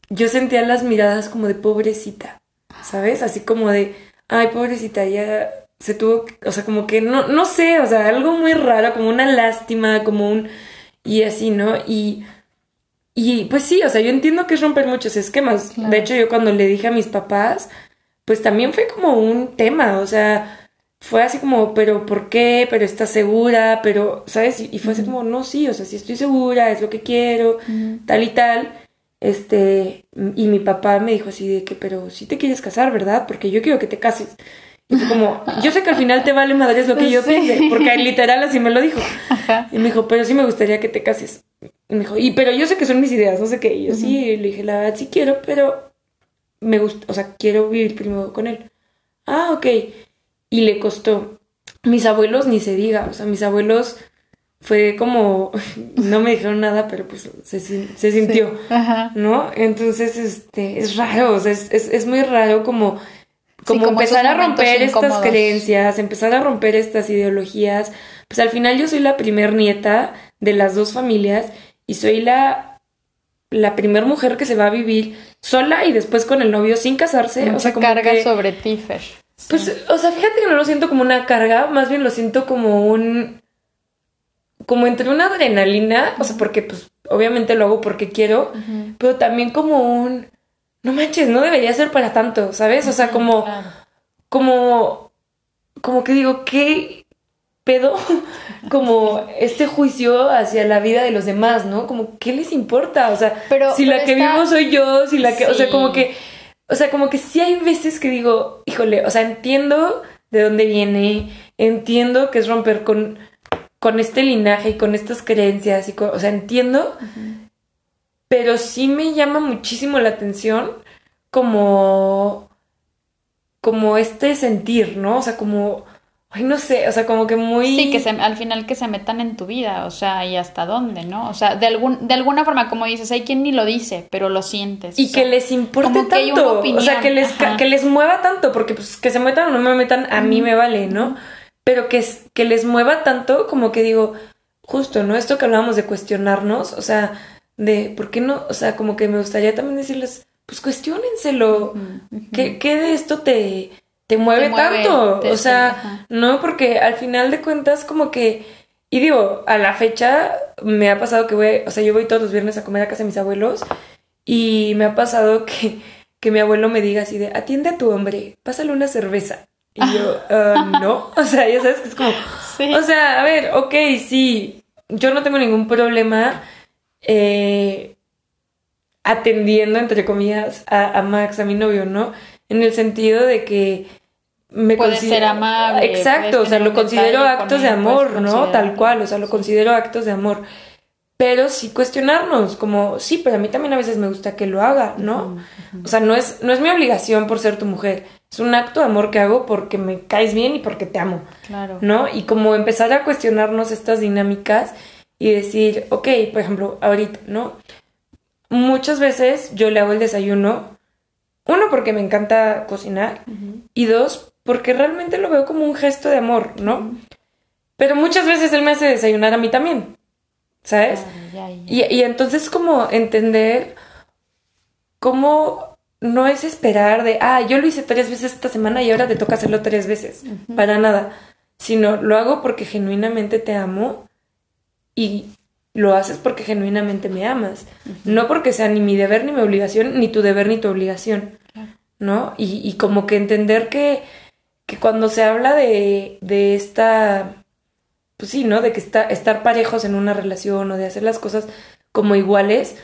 yo sentía las miradas como de pobrecita, ¿sabes? Así como de, ay, pobrecita, ya se tuvo, o sea, como que no, no sé, o sea, algo muy raro, como una lástima, como un, y así, ¿no? Y, y pues sí, o sea, yo entiendo que es romper muchos esquemas. Claro. De hecho, yo cuando le dije a mis papás, pues también fue como un tema, o sea, fue así como, pero ¿por qué? Pero estás segura, pero, ¿sabes? Y, fue así como, no, sí, o sea, sí estoy segura, es lo que quiero, tal y tal. Este, y mi papá me dijo así de que, pero sí te quieres casar, ¿verdad? Porque yo quiero que te cases. Y fue como, (laughs) yo sé que al final te vale madres lo que yo Sí. piense, porque literal así me lo dijo. (laughs) Ajá. Y me dijo, pero sí me gustaría que te cases. Y me dijo, y pero yo sé que son mis ideas, no sé qué. Y yo sí, le dije, la verdad sí quiero, pero me gusta, o sea, quiero vivir primero con él. Ah, ok. Y le costó. Mis abuelos ni se diga, o sea, mis abuelos fue como, (laughs) no me dijeron nada, pero pues se, sin- se sintió, Ajá. ¿no? Entonces, este, es raro, o sea, es, es, es muy raro como, como, como esos empezar a romper estas creencias, empezar a romper estas ideologías. Pues al final yo soy la primer nieta de las dos familias y soy la, la primer mujer que se va a vivir sola y después con el novio sin casarse. Mucha o sea, como carga que- sobre ti, Fer. pues, o sea, fíjate que no lo siento como una carga, más bien lo siento como un. como entre una adrenalina, o sea, porque, pues, obviamente lo hago porque quiero, pero también como un. No manches, no debería ser para tanto, ¿sabes? O sea, como. Como. como que digo, ¿qué pedo? (laughs) como este juicio hacia la vida de los demás, ¿no? Como, ¿qué les importa? O sea, Pero- si la que está- vivo soy yo, si la que. O sea, como que. O sea, como que sí hay veces que digo, híjole, o sea, entiendo de dónde viene, entiendo que es romper con, con este linaje y con estas creencias, y con- o sea, entiendo, pero sí me llama muchísimo la atención como, como este sentir, ¿no? O sea, como, ay, no sé, o sea, como que muy... Sí, que se, al final que se metan en tu vida, o sea, y hasta dónde, ¿no? O sea, de, algún, de alguna forma, como dices, hay quien ni lo dice, pero lo sientes. Y o sea, que les importe como que hay una tanto, o opinión, sea, que les, ajá. que les mueva tanto, porque pues que se metan o no me metan, a mí me vale, ¿no? Pero que, que les mueva tanto, como que digo, justo, ¿no? Esto que hablábamos de cuestionarnos, o sea, de, ¿por qué no? O sea, como que me gustaría también decirles, pues ujú. ¿qué, qué de esto te, te mueve, Te mueve, tanto? te- o sea, ajá. no, porque al final de cuentas, como que, y digo, a la fecha me ha pasado que voy, o sea, yo voy todos los viernes a comer a casa de mis abuelos y me ha pasado (laughs) que, que mi abuelo me diga así de, atiende a tu hombre, pásale una cerveza. Y yo, (laughs) "Ah, no, (laughs) o sea, ya sabes que es como, O sea, a ver, ok, sí, yo no tengo ningún problema eh, atendiendo, entre comillas, a, Max, a mi novio, ¿no? En el sentido de que me puede ser amable. Exacto, o sea, lo considero actos de amor, ¿no? Tal cual, o sea, lo considero actos de amor. Pero sí cuestionarnos, como, sí, pero a mí también a veces me gusta que lo haga, ¿no? O sea, no es, no es mi obligación por ser tu mujer, es un acto de amor que hago porque me caes bien y porque te amo, claro. ¿no? Y como empezar a cuestionarnos estas dinámicas y decir, ok, por ejemplo, ahorita, ¿no? Muchas veces yo le hago el desayuno, uno porque me encanta cocinar y dos porque realmente lo veo como un gesto de amor, ¿no? Pero muchas veces él me hace desayunar a mí también, ¿sabes? Y, y entonces como entender cómo no es esperar de, ah, yo lo hice tres veces esta semana y ahora te toca hacerlo tres veces, para nada, sino lo hago porque genuinamente te amo y lo haces porque genuinamente me amas, no porque sea ni mi deber ni mi obligación, ni tu deber ni tu obligación, ¿no? Y, y, como que entender que, que cuando se habla de, de esta, pues sí, ¿no? De que está, estar parejos en una relación o de hacer las cosas como iguales,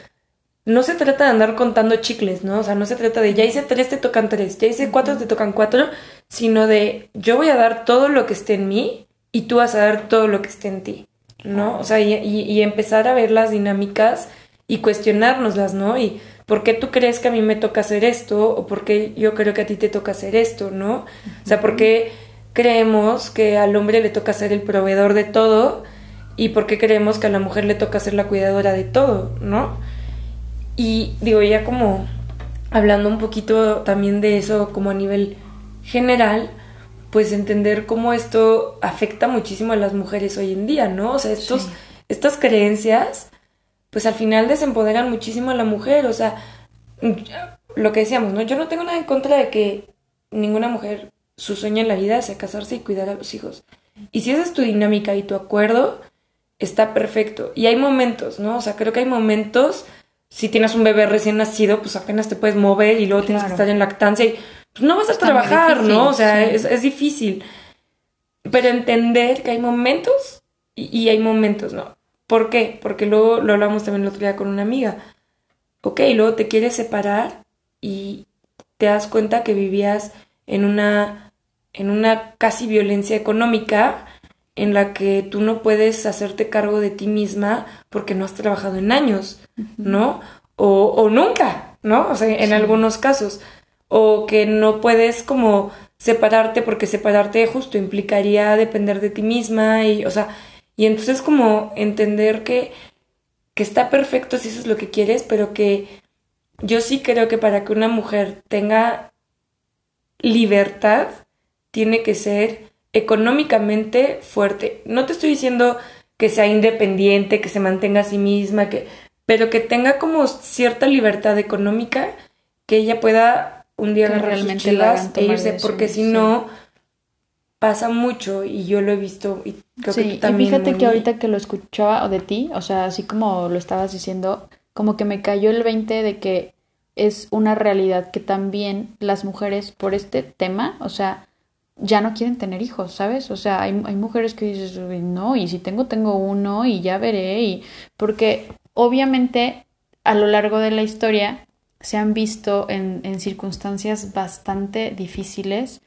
no se trata de andar contando chicles, ¿no? O sea, no se trata de ya hice tres, te tocan tres, ya hice cuatro, te tocan cuatro, sino de yo voy a dar todo lo que esté en mí y tú vas a dar todo lo que esté en ti. ¿No? O sea, y, empezar a ver las dinámicas y cuestionárnoslas, ¿no? Y por qué tú crees que a mí me toca hacer esto o por qué yo creo que a ti te toca hacer esto, ¿no? O sea, por qué creemos que al hombre le toca ser el proveedor de todo y por qué creemos que a la mujer le toca ser la cuidadora de todo, ¿no? Y digo, ya como hablando un poquito también de eso como a nivel general, pues entender cómo esto afecta muchísimo a las mujeres hoy en día, ¿no? O sea, estos, estas creencias, pues al final desempoderan muchísimo a la mujer, o sea, lo que decíamos, ¿no? Yo no tengo nada en contra de que ninguna mujer su sueño en la vida sea casarse y cuidar a los hijos. Y si esa es tu dinámica y tu acuerdo, está perfecto. Y hay momentos, ¿no? O sea, creo que hay momentos, si tienes un bebé recién nacido, pues apenas te puedes mover y luego tienes que estar en lactancia y pues no vas a trabajar, ¿no? O sea, es, difícil. Pero entender que hay momentos y, hay momentos, ¿no? ¿Por qué? Porque luego lo hablamos también el otro día con una amiga. Ok, luego te quieres separar y te das cuenta que vivías en una, en una casi violencia económica en la que tú no puedes hacerte cargo de ti misma porque no has trabajado en años, ¿no? O, o nunca, ¿no? O sea, en algunos casos o que no puedes como separarte porque separarte justo implicaría depender de ti misma y, o sea, y entonces como entender que, que está perfecto si eso es lo que quieres, pero que yo sí creo que para que una mujer tenga libertad, tiene que ser económicamente fuerte. No te estoy diciendo que sea independiente, que se mantenga a sí misma, que, pero que tenga como cierta libertad económica, que ella pueda un día agarrar realmente sus e irse, porque si no pasa mucho y yo lo he visto y creo que también. Y fíjate que ahorita que lo escuchaba de ti, o sea, así como lo estabas diciendo, como que me cayó el 20 de que es una realidad que también las mujeres por este tema, o sea, ya no quieren tener hijos, ¿sabes? O sea, hay, hay mujeres que dices, no, y si tengo, tengo uno y ya veré, y porque obviamente a lo largo de la historia se han visto en, en, circunstancias bastante difíciles,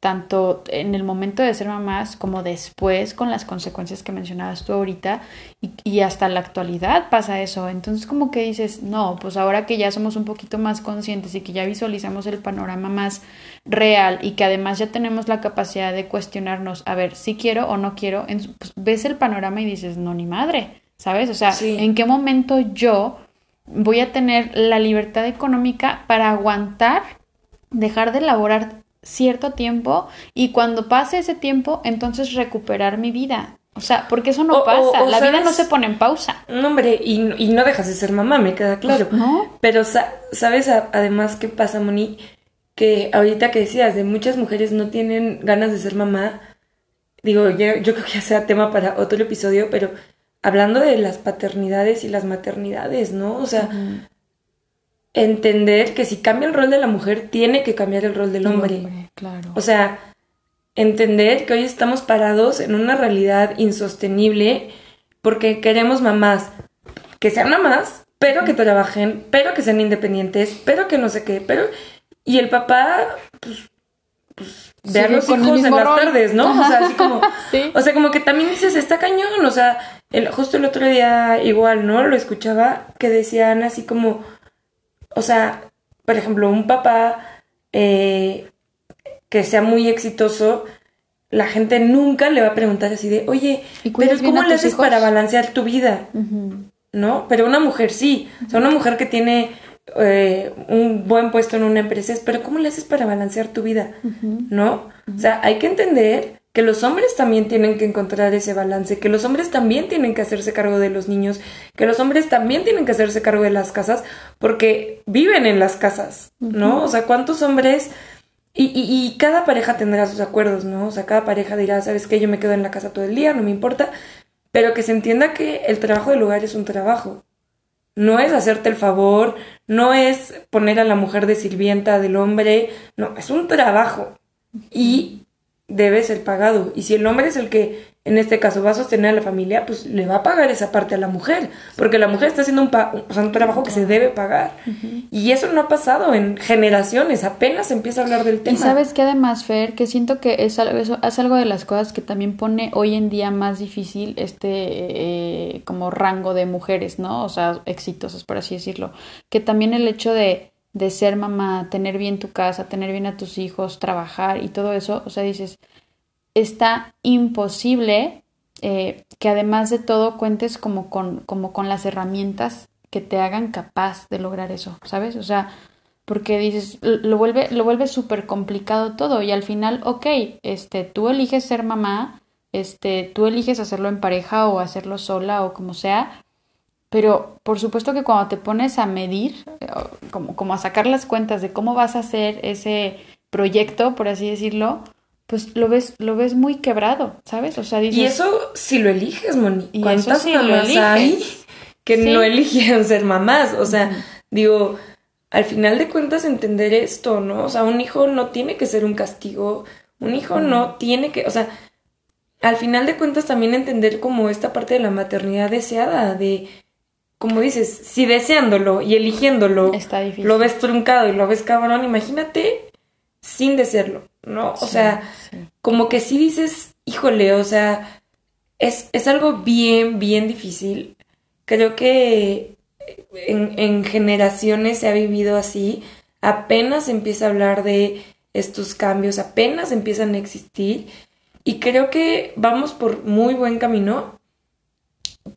tanto en el momento de ser mamás como después con las consecuencias que mencionabas tú ahorita y, y, hasta la actualidad pasa eso. Entonces como que dices, no, pues ahora que ya somos un poquito más conscientes y que ya visualizamos el panorama más real y que además ya tenemos la capacidad de cuestionarnos, a ver, si quiero o no quiero, pues ves el panorama y dices, no, ni madre, ¿sabes? O sea, ¿en qué momento yo voy a tener la libertad económica para aguantar, dejar de laborar cierto tiempo y cuando pase ese tiempo, entonces recuperar mi vida. O sea, porque eso no pasa, la vida no se pone en pausa. No, hombre, y, no dejas de ser mamá, me queda claro. Pues, ¿No? Pero, ¿sabes además qué pasa, Moni? Que ahorita que decías, de muchas mujeres no tienen ganas de ser mamá. Digo, yo, yo creo que ya sea tema para otro episodio, pero hablando de las paternidades y las maternidades, ¿no? O sea, entender que si cambia el rol de la mujer, tiene que cambiar el rol del hombre. claro. O sea, entender que hoy estamos parados en una realidad insostenible porque queremos mamás que sean mamás, pero que trabajen, pero que sean independientes, pero que no sé qué, pero... Y el papá, pues, pues ve a los hijos en las tardes, ¿no? O sea, así como... (laughs) O sea, como que también dices, está cañón, o sea, el, justo el otro día igual, ¿no? Lo escuchaba que decían así como, o sea, por ejemplo, un papá eh, que sea muy exitoso, la gente nunca le va a preguntar así de, oye, pero ¿cómo le haces para balancear tu vida? ¿No? Pero una mujer sí, o sea, una mujer que tiene eh, un buen puesto en una empresa es, pero ¿cómo le haces para balancear tu vida? ¿No? O sea, hay que entender que los hombres también tienen que encontrar ese balance, que los hombres también tienen que hacerse cargo de los niños, que los hombres también tienen que hacerse cargo de las casas, porque viven en las casas, ¿no? O sea, ¿cuántos hombres y, y, cada pareja tendrá sus acuerdos, ¿no? O sea, cada pareja dirá, ¿sabes qué? Yo me quedo en la casa todo el día, no me importa. Pero que se entienda que el trabajo del hogar es un trabajo. No es hacerte el favor, no es poner a la mujer de sirvienta del hombre, no, es un trabajo. Y debe ser pagado. Y si el hombre es el que en este caso va a sostener a la familia, pues le va a pagar esa parte a la mujer, porque la mujer está haciendo un, un trabajo que se debe pagar. Y eso no ha pasado en generaciones, apenas se empieza a hablar del tema. Y sabes que además, Fer, que siento que es algo, eso, es algo de las cosas que también pone hoy en día más difícil este eh, como rango de mujeres, ¿no? O sea, exitosas, por así decirlo. Que también el hecho de de ser mamá, tener bien tu casa, tener bien a tus hijos, trabajar y todo eso, o sea, dices, está imposible eh, que además de todo cuentes como con, como con las herramientas que te hagan capaz de lograr eso, ¿sabes? O sea, porque dices, lo vuelve, lo vuelve súper complicado todo y al final, ok, este, tú eliges ser mamá, este, tú eliges hacerlo en pareja o hacerlo sola o como sea, pero por supuesto que cuando te pones a medir, eh, como, como a sacar las cuentas de cómo vas a hacer ese proyecto, por así decirlo, pues lo ves, lo ves muy quebrado, ¿sabes? O sea, dices... Y eso si lo eliges, Moni. ¿Cuántas mamás hay que no eligieron ser mamás? O sea, digo, al final de cuentas entender esto, ¿no? O sea, un hijo no tiene que ser un castigo, un hijo no tiene que, o sea, al final de cuentas también entender como esta parte de la maternidad deseada, de como dices, si deseándolo y eligiéndolo lo ves truncado y lo ves cabrón, imagínate sin desearlo, ¿no? o sea, como que si dices, híjole, o sea, es, es algo bien, bien difícil. Creo que en, en generaciones se ha vivido así, apenas empieza a hablar de estos cambios, apenas empiezan a existir y creo que vamos por muy buen camino,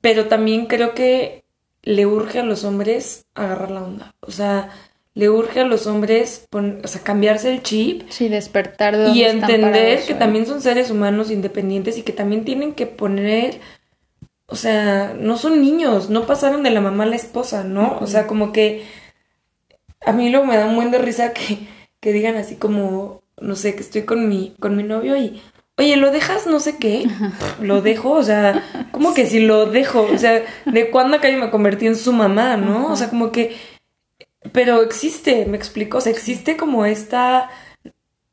pero también creo que le urge a los hombres agarrar la onda. O sea, le urge a los hombres o sea, cambiarse el chip. Sí, despertar de Y entender que ¿eh? también son seres humanos independientes y que también tienen que poner. O sea, no son niños, no pasaron de la mamá a la esposa, ¿no? O sea, como que. A mí luego me da un buen de risa que, que digan así como, no sé, que estoy con mi, con mi novio y oye, ¿lo dejas no sé qué? Lo dejo, o sea, como que si lo dejo, o sea, ¿de cuándo acá yo me convertí en su mamá, no? O sea, como que, pero existe, me explico, o sea, existe como esta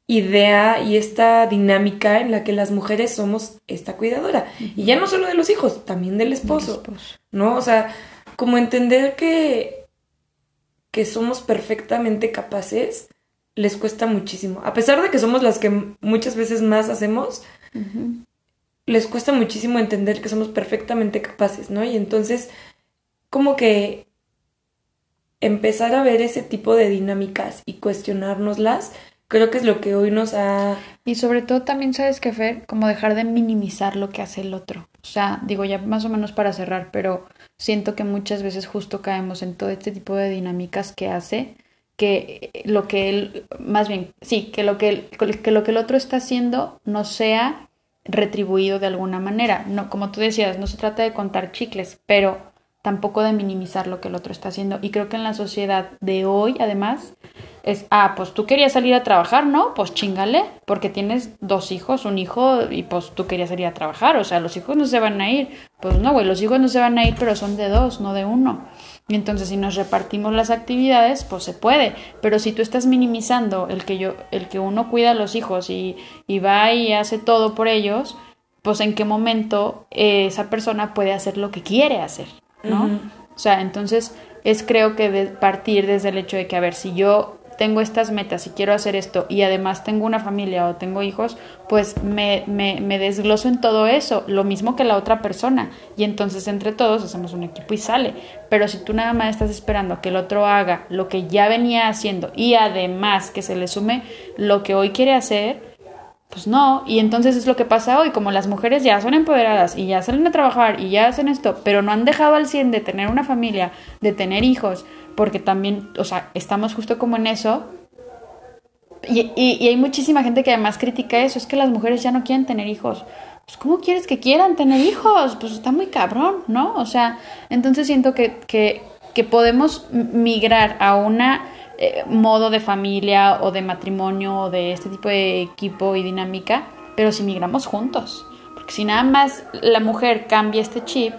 idea y esta dinámica en la que las mujeres somos esta cuidadora. Y ya no solo de los hijos, también del esposo, ¿no? O sea, como entender que, que somos perfectamente capaces les cuesta muchísimo. A pesar de que somos las que muchas veces más hacemos, les cuesta muchísimo entender que somos perfectamente capaces, ¿no? Y entonces, como que empezar a ver ese tipo de dinámicas y cuestionárnoslas, creo que es lo que hoy nos ha... Y sobre todo también, ¿sabes qué, Fer? Como dejar de minimizar lo que hace el otro. O sea, digo ya más o menos para cerrar, pero siento que muchas veces justo caemos en todo este tipo de dinámicas que hace que lo que él, más bien, sí, que lo que, que lo que el otro está haciendo no sea retribuido de alguna manera. No, como tú decías, no se trata de contar chicles, pero tampoco de minimizar lo que el otro está haciendo. Y creo que en la sociedad de hoy, además, es, ah, pues tú querías salir a trabajar, ¿no? Pues chingale, porque tienes dos hijos, un hijo, y pues tú querías salir a trabajar. O sea, los hijos no se van a ir. Pues no, güey, los hijos no se van a ir, pero son de dos, no de uno. Y entonces si nos repartimos las actividades, pues se puede. Pero si tú estás minimizando el que yo, el que uno cuida a los hijos y, y va y hace todo por ellos, pues en qué momento esa persona puede hacer lo que quiere hacer, ¿no? O sea, entonces es creo que de partir desde el hecho de que, a ver, si yo tengo estas metas y quiero hacer esto y además tengo una familia o tengo hijos, pues me, me, me, desgloso en todo eso, lo mismo que la otra persona. Y entonces entre todos hacemos un equipo y sale. Pero si tú nada más estás esperando que el otro haga lo que ya venía haciendo y además que se le sume lo que hoy quiere hacer, pues no, y entonces es lo que pasa hoy, como las mujeres ya son empoderadas y ya salen a trabajar y ya hacen esto, pero no han dejado al 100 de tener una familia, de tener hijos, porque también, o sea, estamos justo como en eso. Y, y, hay muchísima gente que además critica eso, es que las mujeres ya no quieren tener hijos. Pues ¿cómo quieres que quieran tener hijos? Pues está muy cabrón, ¿no? O sea, entonces siento que, que, que podemos migrar a una eh, modo de familia o de matrimonio o de este tipo de equipo y dinámica, pero si migramos juntos. Porque si nada más la mujer cambia este chip,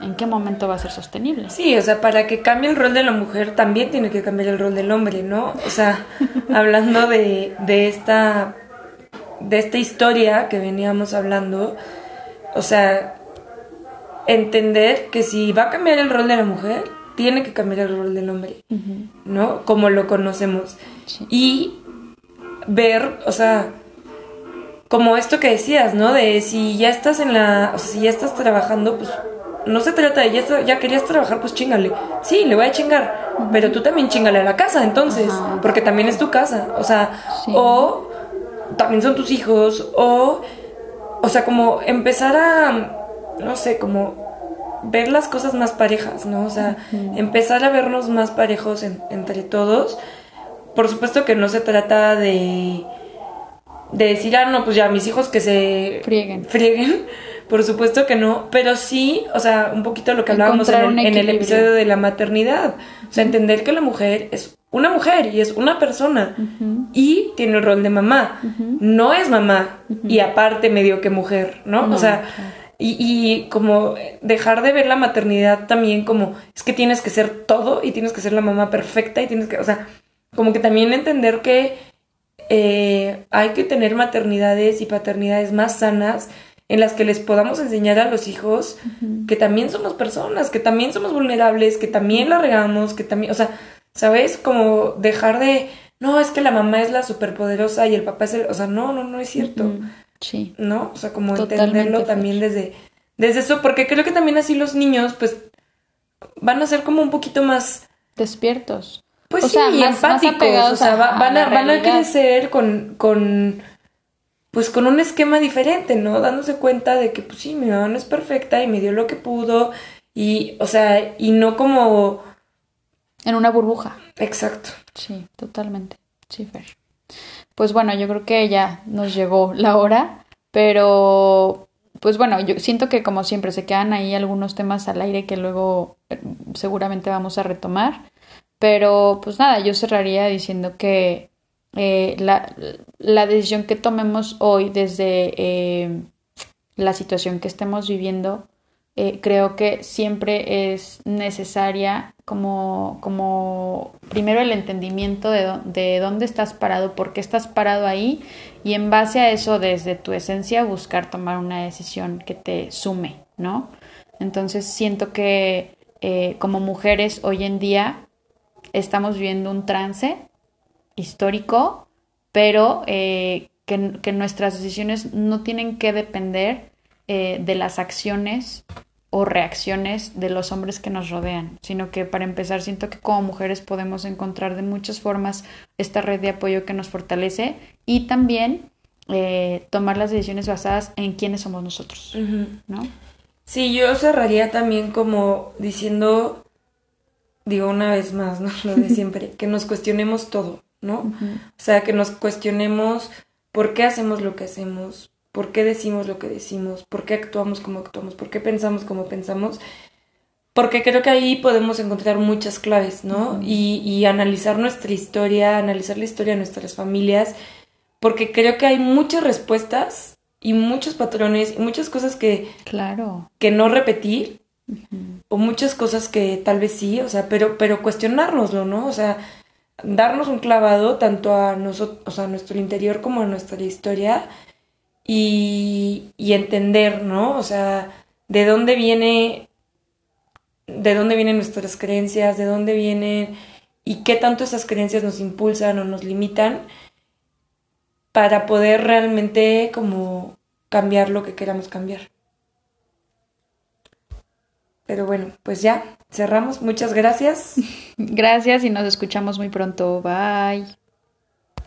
¿en qué momento va a ser sostenible? Sí, o sea, para que cambie el rol de la mujer también tiene que cambiar el rol del hombre, ¿no? O sea, (laughs) hablando de, de esta de esta historia que veníamos hablando, o sea, entender que si va a cambiar el rol de la mujer, tiene que cambiar el rol del hombre, ¿no? Como lo conocemos. Y ver, o sea, como esto que decías, ¿no? De si ya estás en la, o sea, si ya estás trabajando, pues no se trata de ya, ya querías trabajar, pues chingale. Sí, le voy a chingar, pero tú también chingale a la casa, entonces, porque también es tu casa, o sea, o también son tus hijos, o, o sea, como empezar a, no sé, como ver las cosas más parejas, ¿no? O sea, empezar a vernos más parejos entre todos. Por supuesto que no se trata de, de decir, ah, no, pues ya mis hijos que se frieguen. frieguen por supuesto que no, pero sí, o sea, un poquito lo que hablábamos en el, episodio de la maternidad. O sea, entender que la mujer es una mujer y es una persona y tiene el rol de mamá. No es mamá y aparte medio que mujer, ¿no? o sea, y, y, como dejar de ver la maternidad también como es que tienes que ser todo y tienes que ser la mamá perfecta y tienes que, o sea, como que también entender que eh, hay que tener maternidades y paternidades más sanas en las que les podamos enseñar a los hijos que también somos personas, que también somos vulnerables, que también la regamos, que también, o sea, ¿sabes? Como dejar de, no, es que la mamá es la superpoderosa y el papá es el, o sea, no, no, no es cierto. Sí. ¿No? O sea, como entenderlo también desde, desde eso, porque creo que también así los niños, pues, van a ser como un poquito más despiertos. Pues sí, y empáticos, o sea, van, a, van a crecer con, con pues con un esquema diferente, ¿no? Dándose cuenta de que, pues sí, mi mamá no es perfecta y me dio lo que pudo y, o sea, y no como... En una burbuja. Exacto. Sí, totalmente. Sí, Fer. Pues bueno, yo creo que ya nos llegó la hora, pero pues bueno, yo siento que como siempre se quedan ahí algunos temas al aire que luego eh, seguramente vamos a retomar, pero pues nada, yo cerraría diciendo que eh, la, la, decisión que tomemos hoy desde eh, la situación que estemos viviendo, eh, creo que siempre es necesaria como, como primero el entendimiento de, de dónde estás parado, por qué estás parado ahí y en base a eso desde tu esencia buscar tomar una decisión que te sume, ¿no? Entonces siento que como mujeres hoy en día estamos viviendo un trance histórico, pero eh, que, nuestras decisiones no tienen que depender eh, de las acciones o reacciones de los hombres que nos rodean, sino que para empezar siento que como mujeres podemos encontrar de muchas formas esta red de apoyo que nos fortalece y también eh, tomar las decisiones basadas en quiénes somos nosotros, ¿no? Sí, yo cerraría también como diciendo, digo una vez más, ¿no? Lo de siempre, que nos cuestionemos todo. ¿No? O sea, que nos cuestionemos por qué hacemos lo que hacemos, por qué decimos lo que decimos, por qué actuamos como actuamos, por qué pensamos como pensamos, porque creo que ahí podemos encontrar muchas claves, ¿no? y, y, analizar nuestra historia, analizar la historia de nuestras familias, porque creo que hay muchas respuestas y muchos patrones y muchas cosas que, claro. que no repetir O muchas cosas que tal vez sí, o sea, pero, pero cuestionárnoslo, ¿no? O sea, darnos un clavado tanto a nosotros, o sea, a nuestro interior como a nuestra historia y, y entender, ¿no? O sea, de dónde viene, de dónde vienen nuestras creencias, de dónde vienen y qué tanto esas creencias nos impulsan o nos limitan para poder realmente como cambiar lo que queramos cambiar. Pero bueno, pues ya, cerramos. Muchas gracias. (laughs) Gracias y nos escuchamos muy pronto. Bye.